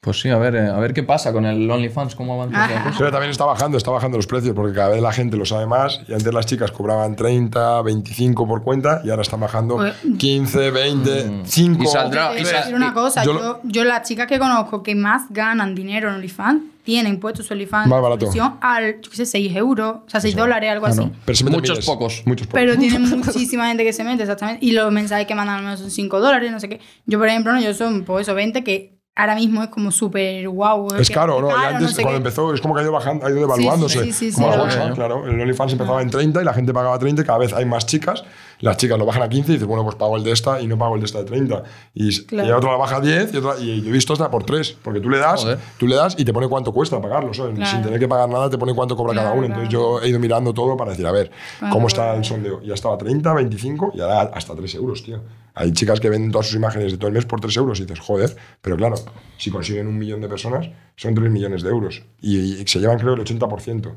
Pues sí, a ver, eh, a ver qué pasa con el OnlyFans, cómo avanza la Ajá. cosa. Pero también está bajando, está bajando los precios porque cada vez la gente lo sabe más y antes las chicas cobraban 30, 25 por cuenta y ahora están bajando Pues- 15, 20, 5. Y saldrá- Te y voy a sa- decir una cosa, yo yo, lo- yo, las chicas que conozco que más ganan dinero en OnlyFans tienen puesto su OnlyFans Más barato. al, yo qué sé, 6 euros, o sea, 6 dólares, algo Claro. así. Pero se meten Muchos miles, pocos. Muchos pocos. Pero tiene *laughs* muchísima gente que se mete, exactamente. Y los mensajes que mandan al menos son 5 dólares, no sé qué. Yo, por ejemplo, no, yo son, pues eso, 20, que ahora mismo es como súper guau. es caro, ¿no? Y antes, cuando empezó, es como que ha ido bajando, ha ido devaluándose. sí, sí, sí, como sí, la la bolsa, verdad. claro. El OnlyFans empezaba en 30 y la gente pagaba 30 y cada vez hay más chicas. Las chicas lo bajan a 15 y dices, bueno, pues pago el de esta y no pago el de esta de 30. Y, Claro. y otro la baja a 10 y, otra, y yo he visto hasta por 3. Porque tú le das, Joder. tú le das y te pone cuánto cuesta pagarlo, ¿sabes? Claro. Sin tener que pagar nada, te pone cuánto cobra cada Claro, uno. Entonces yo he ido mirando todo para decir, a ver, Claro, cómo está el sondeo. Ya estaba 30, 25 y ahora hasta 3 euros, tío. Hay chicas que venden todas sus imágenes de todo el mes por 3 euros y dices, joder, pero claro, si consiguen un millón de personas, son 3 millones de euros. Y, y se llevan, creo, el 80%. O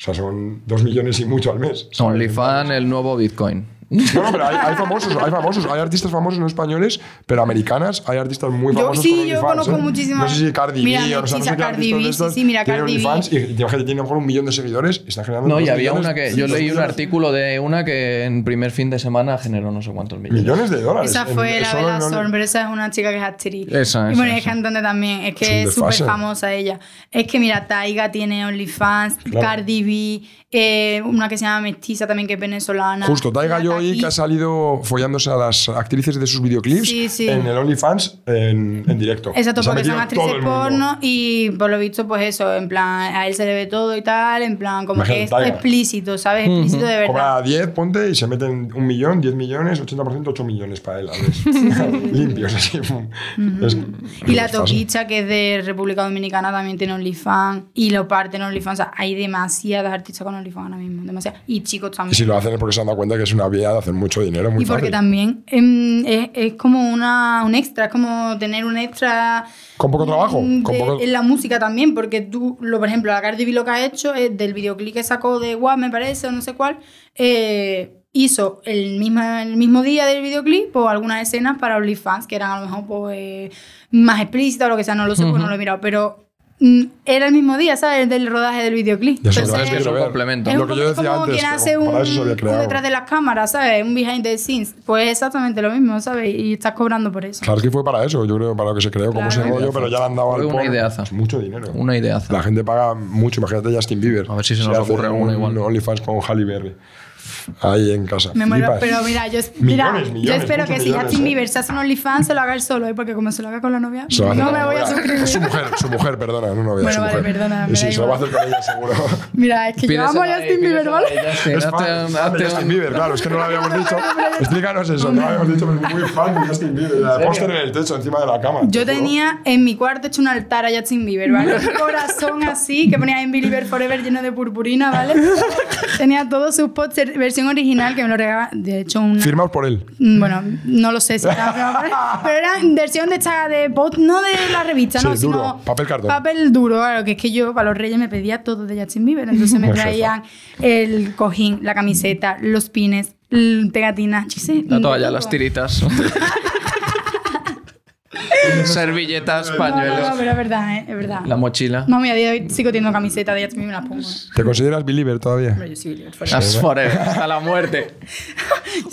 sea, son 2 millones y mucho al mes. OnlyFans, el nuevo Bitcoin. No, no, pero hay, hay famosos, hay famosos, hay artistas famosos no españoles, pero americanas, hay artistas muy Yo- famosos sí, con yo OnlyFans, conozco ¿eh? muchísimas- No sé si Cardi Mira, B o no sé, no sé Metiza, qué Cardi B, sí, sí, mira, Cardi B. OnlyFans y, y gente que tiene a lo mejor un millón de seguidores y están generando No, y había millones, una que. Yo leí un artículo de una que en primer fin de semana generó no sé cuántos millones. Millones de dólares. Esa en- fue la solo Bella en- Thorne, pero esa es una chica que es actriz. Esa, y esa, bueno, es cantante también. Es que es súper famosa ella. Es que mira, Taiga tiene OnlyFans, Claro. Cardi B, eh, una que se llama Mestiza también, que es venezolana. Justo, Taiga La Taki. que ha salido follándose a las actrices de sus videoclips Sí, sí. en el OnlyFans en, en directo. Exacto, porque son actrices porno y por lo visto, pues eso, en plan, a él se le ve todo y tal, en plan, como Imagínate, que es Taiga. explícito, ¿sabes? Explícito de verdad. Cobra 10, ponte, y se meten un millón, 10 millones, 80%, 8 millones para él. a ver. *laughs* *laughs* Limpios, así. Es- Y la. Toquicha, que es de República Dominicana, también tiene OnlyFans. Y lo parte en OnlyFans. O sea, hay demasiadas artistas con OnlyFans ahora mismo. Demasiadas. Y chicos Y también. si lo hacen es porque se han dado cuenta que es una vía de hacer mucho dinero, muy Y porque fácil. también em, es, es como una, un extra, es como tener un extra. Con poco trabajo, mm, con de- poco- En la música también, porque tú, lo, por ejemplo, la Cardi B lo que ha hecho es del videoclip que sacó de WAP, me parece, o no sé cuál, eh, hizo el mismo, el mismo día del videoclip o algunas escenas para OnlyFans, que eran a lo mejor pues, más explícitas o lo que sea, no lo sé, pues no lo he mirado, pero era el mismo día, ¿sabes? Del rodaje del videoclip. Ya sé, Entonces, es un complemento. es Lo un que yo decía como antes, quien hace un, para eso se había un creado. detrás de las cámaras, ¿sabes? Un behind the scenes. Pues exactamente lo mismo, ¿sabes? Y estás cobrando por eso. Claro que fue para eso, yo creo, para lo que se creó como ese Claro. rollo, pero ya le han dado al una ideaza. Es mucho dinero. Una ideaza. La gente paga mucho, imagínate Justin Bieber. A ver si se nos hace ocurre un alguna igual. OnlyFans con Halle Berry. Ahí en casa. Me muero, pero mira, yo, mira, Millones, yo espero que si Justin. Bieber se hace un OnlyFans, se lo haga él solo, ¿eh? porque como se lo haga con la novia, no me con voy a novia. suscribir. Su mujer, su mujer, perdona, no novia, Bueno, su vale, mujer. perdona, Y sí, se lo va a hacer con ella seguro. Mira, es que yo amo a Justin Bieber, ¿vale? Es fan, fan de Justin Bieber, claro, es que no lo habíamos dicho. *laughs* Explícanos eso, no lo habíamos dicho, pero es muy fan de Justin Bieber. La póster en el techo, encima de la cama. Yo tenía en mi cuarto hecho un altar a Justin Bieber, ¿vale? Un *laughs* corazón así que ponía en Believer Forever lleno de purpurina, ¿vale? *laughs* tenía todos sus posts, versión original que me lo regalaba, de hecho, una. Firmados por él. Mm, Bueno, no lo sé si estaba firmado por él, *laughs* pero era versión de esta de post, no de la revista, no, Sí, duro, sino papel cartón. Papel duro, claro, que es que yo para los Reyes me pedía todo de Justin Bieber, entonces me *laughs* traían el cojín, la camiseta, los pines, pegatinas, La toalla, las tiritas. *laughs* *laughs* Servilletas, No, no, pañuelos. no, pero es verdad, ¿eh? es verdad. La mochila. No, mira, a día de hoy sigo teniendo camiseta de Justin Bieber, me las pongo. ¿Te consideras believer todavía? Hombre, yo sí, Believer Forever. Las forever, hasta la muerte. *laughs*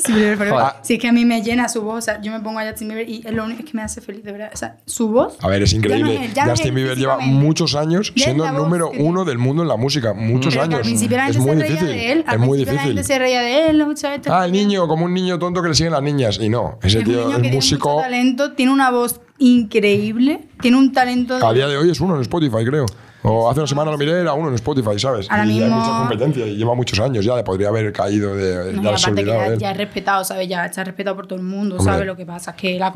Sí, Believer Forever. Joder. Si es que a mí me llena su voz, o sea, yo me pongo a Justin Bieber y es lo único que me hace feliz, de verdad. O sea, su voz. A ver, es increíble. Ya no es es Justin Bieber lleva muchos años es siendo el número uno del mundo en la música. Muchos Pero años. Al principio la Es gente muy se reía difícil. de él. Al Es muy principio la gente difícil. se reía de él. Ah, el niño, como un niño tonto que le siguen las niñas. Y no, ese Es tío es músico. talento, tiene una voz increíble, tiene un talento. de- A día de hoy es uno en Spotify, creo. O hace una semana lo miré, era uno en Spotify, ¿sabes? Ahora y hay mismo- mucha competencia y lleva muchos años ya, le podría haber caído de, No, que ya, él. ya es respetado, ¿sabes? Ya está respetado por todo el mundo, Hombre. ¿sabes? Lo que pasa es que le ha,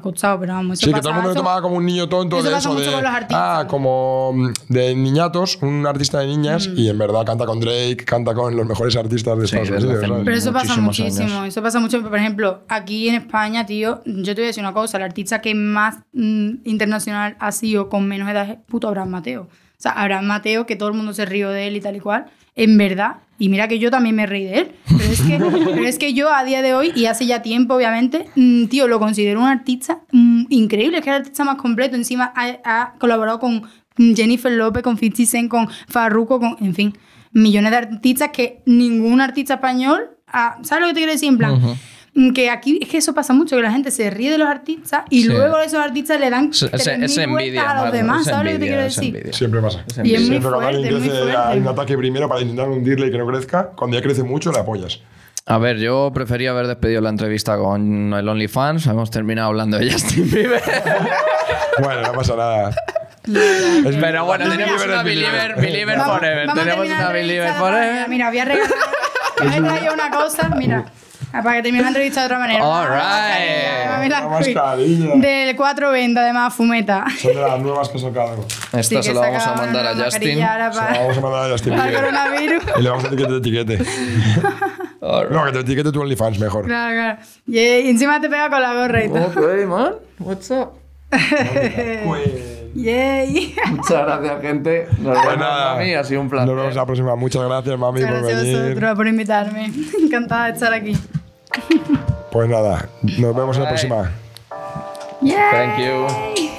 costado, pero vamos, eso Sí, que pasa- todo el mundo eso- tomaba como un niño tonto eso de pasa eso, mucho de, con los artistas. ah, como mm, de niñatos, un artista de niñas, Mm. y en verdad canta con Drake, canta con los mejores artistas de Sí, Estados desde Unidos. Pero eso pasa muchísimo, años. eso pasa mucho. Por ejemplo, aquí en España, tío, yo te voy a decir una cosa, el artista que más mm, internacional ha sido con menos edad es puto Abraham Mateo. O sea, Abraham Mateo, que todo el mundo se ríe de él y tal y cual, en verdad, y mira que yo también me reí de él, pero es que, *laughs* pero es que yo a día de hoy, y hace ya tiempo obviamente, mm, tío, lo considero un artista mm, increíble, es que es el artista más completo, encima ha, ha colaborado con Jennifer López, con 50 Cent, con Farruko, con, en fin, millones de artistas que ningún artista español, ha- ¿sabes lo que te quiero decir? En plan, que aquí es que eso pasa mucho, que la gente se ríe de los artistas y Sí. luego esos artistas le dan Es, es- 3.000 es envidia. vueltas a los demás, es ¿sabes lo que te quiero decir? envidia. Siempre pasa. Y es muy Siempre cuando fuerte, muy crece, fuerte. hay un ataque primero para intentar hundirle y que no crezca. Cuando ya crece mucho, le apoyas. A ver, yo prefería haber despedido la entrevista con el OnlyFans. Hemos terminado hablando de Justin Bieber. *laughs* Bueno, no pasa nada. Es- Pero bueno, No, tenemos una Believer, Believer Vamos- Forever. vamos a Tenemos una Believer. Forever. Mira, voy a regalar. Me he traído una cosa, mira. Ah, Para que termine la entrevista de otra manera. All right. Una mascarilla. Del 420, además, fumeta. Son de las nuevas que sacado. Esta Sí, se que la vamos a mandar a Justin. ahora Se la para, vamos a mandar a *laughs* Justin para el coronavirus. Y le vamos a decir que te etiquete. *laughs* All right. No, que te etiquete tu OnlyFans mejor. Claro, claro. Y y encima te pega con la gorra y todo. Ok, man. What's up? Yay. Muchas gracias, gente. Nos Pues vemos, nada, mami. Ha sido un placer. Nos vemos la próxima. Muchas gracias, mami, Muchas por gracias a venir. vosotros por invitarme. *laughs* Encantada de estar aquí. Pues nada, nos vemos en la próxima. Yay. Thank you.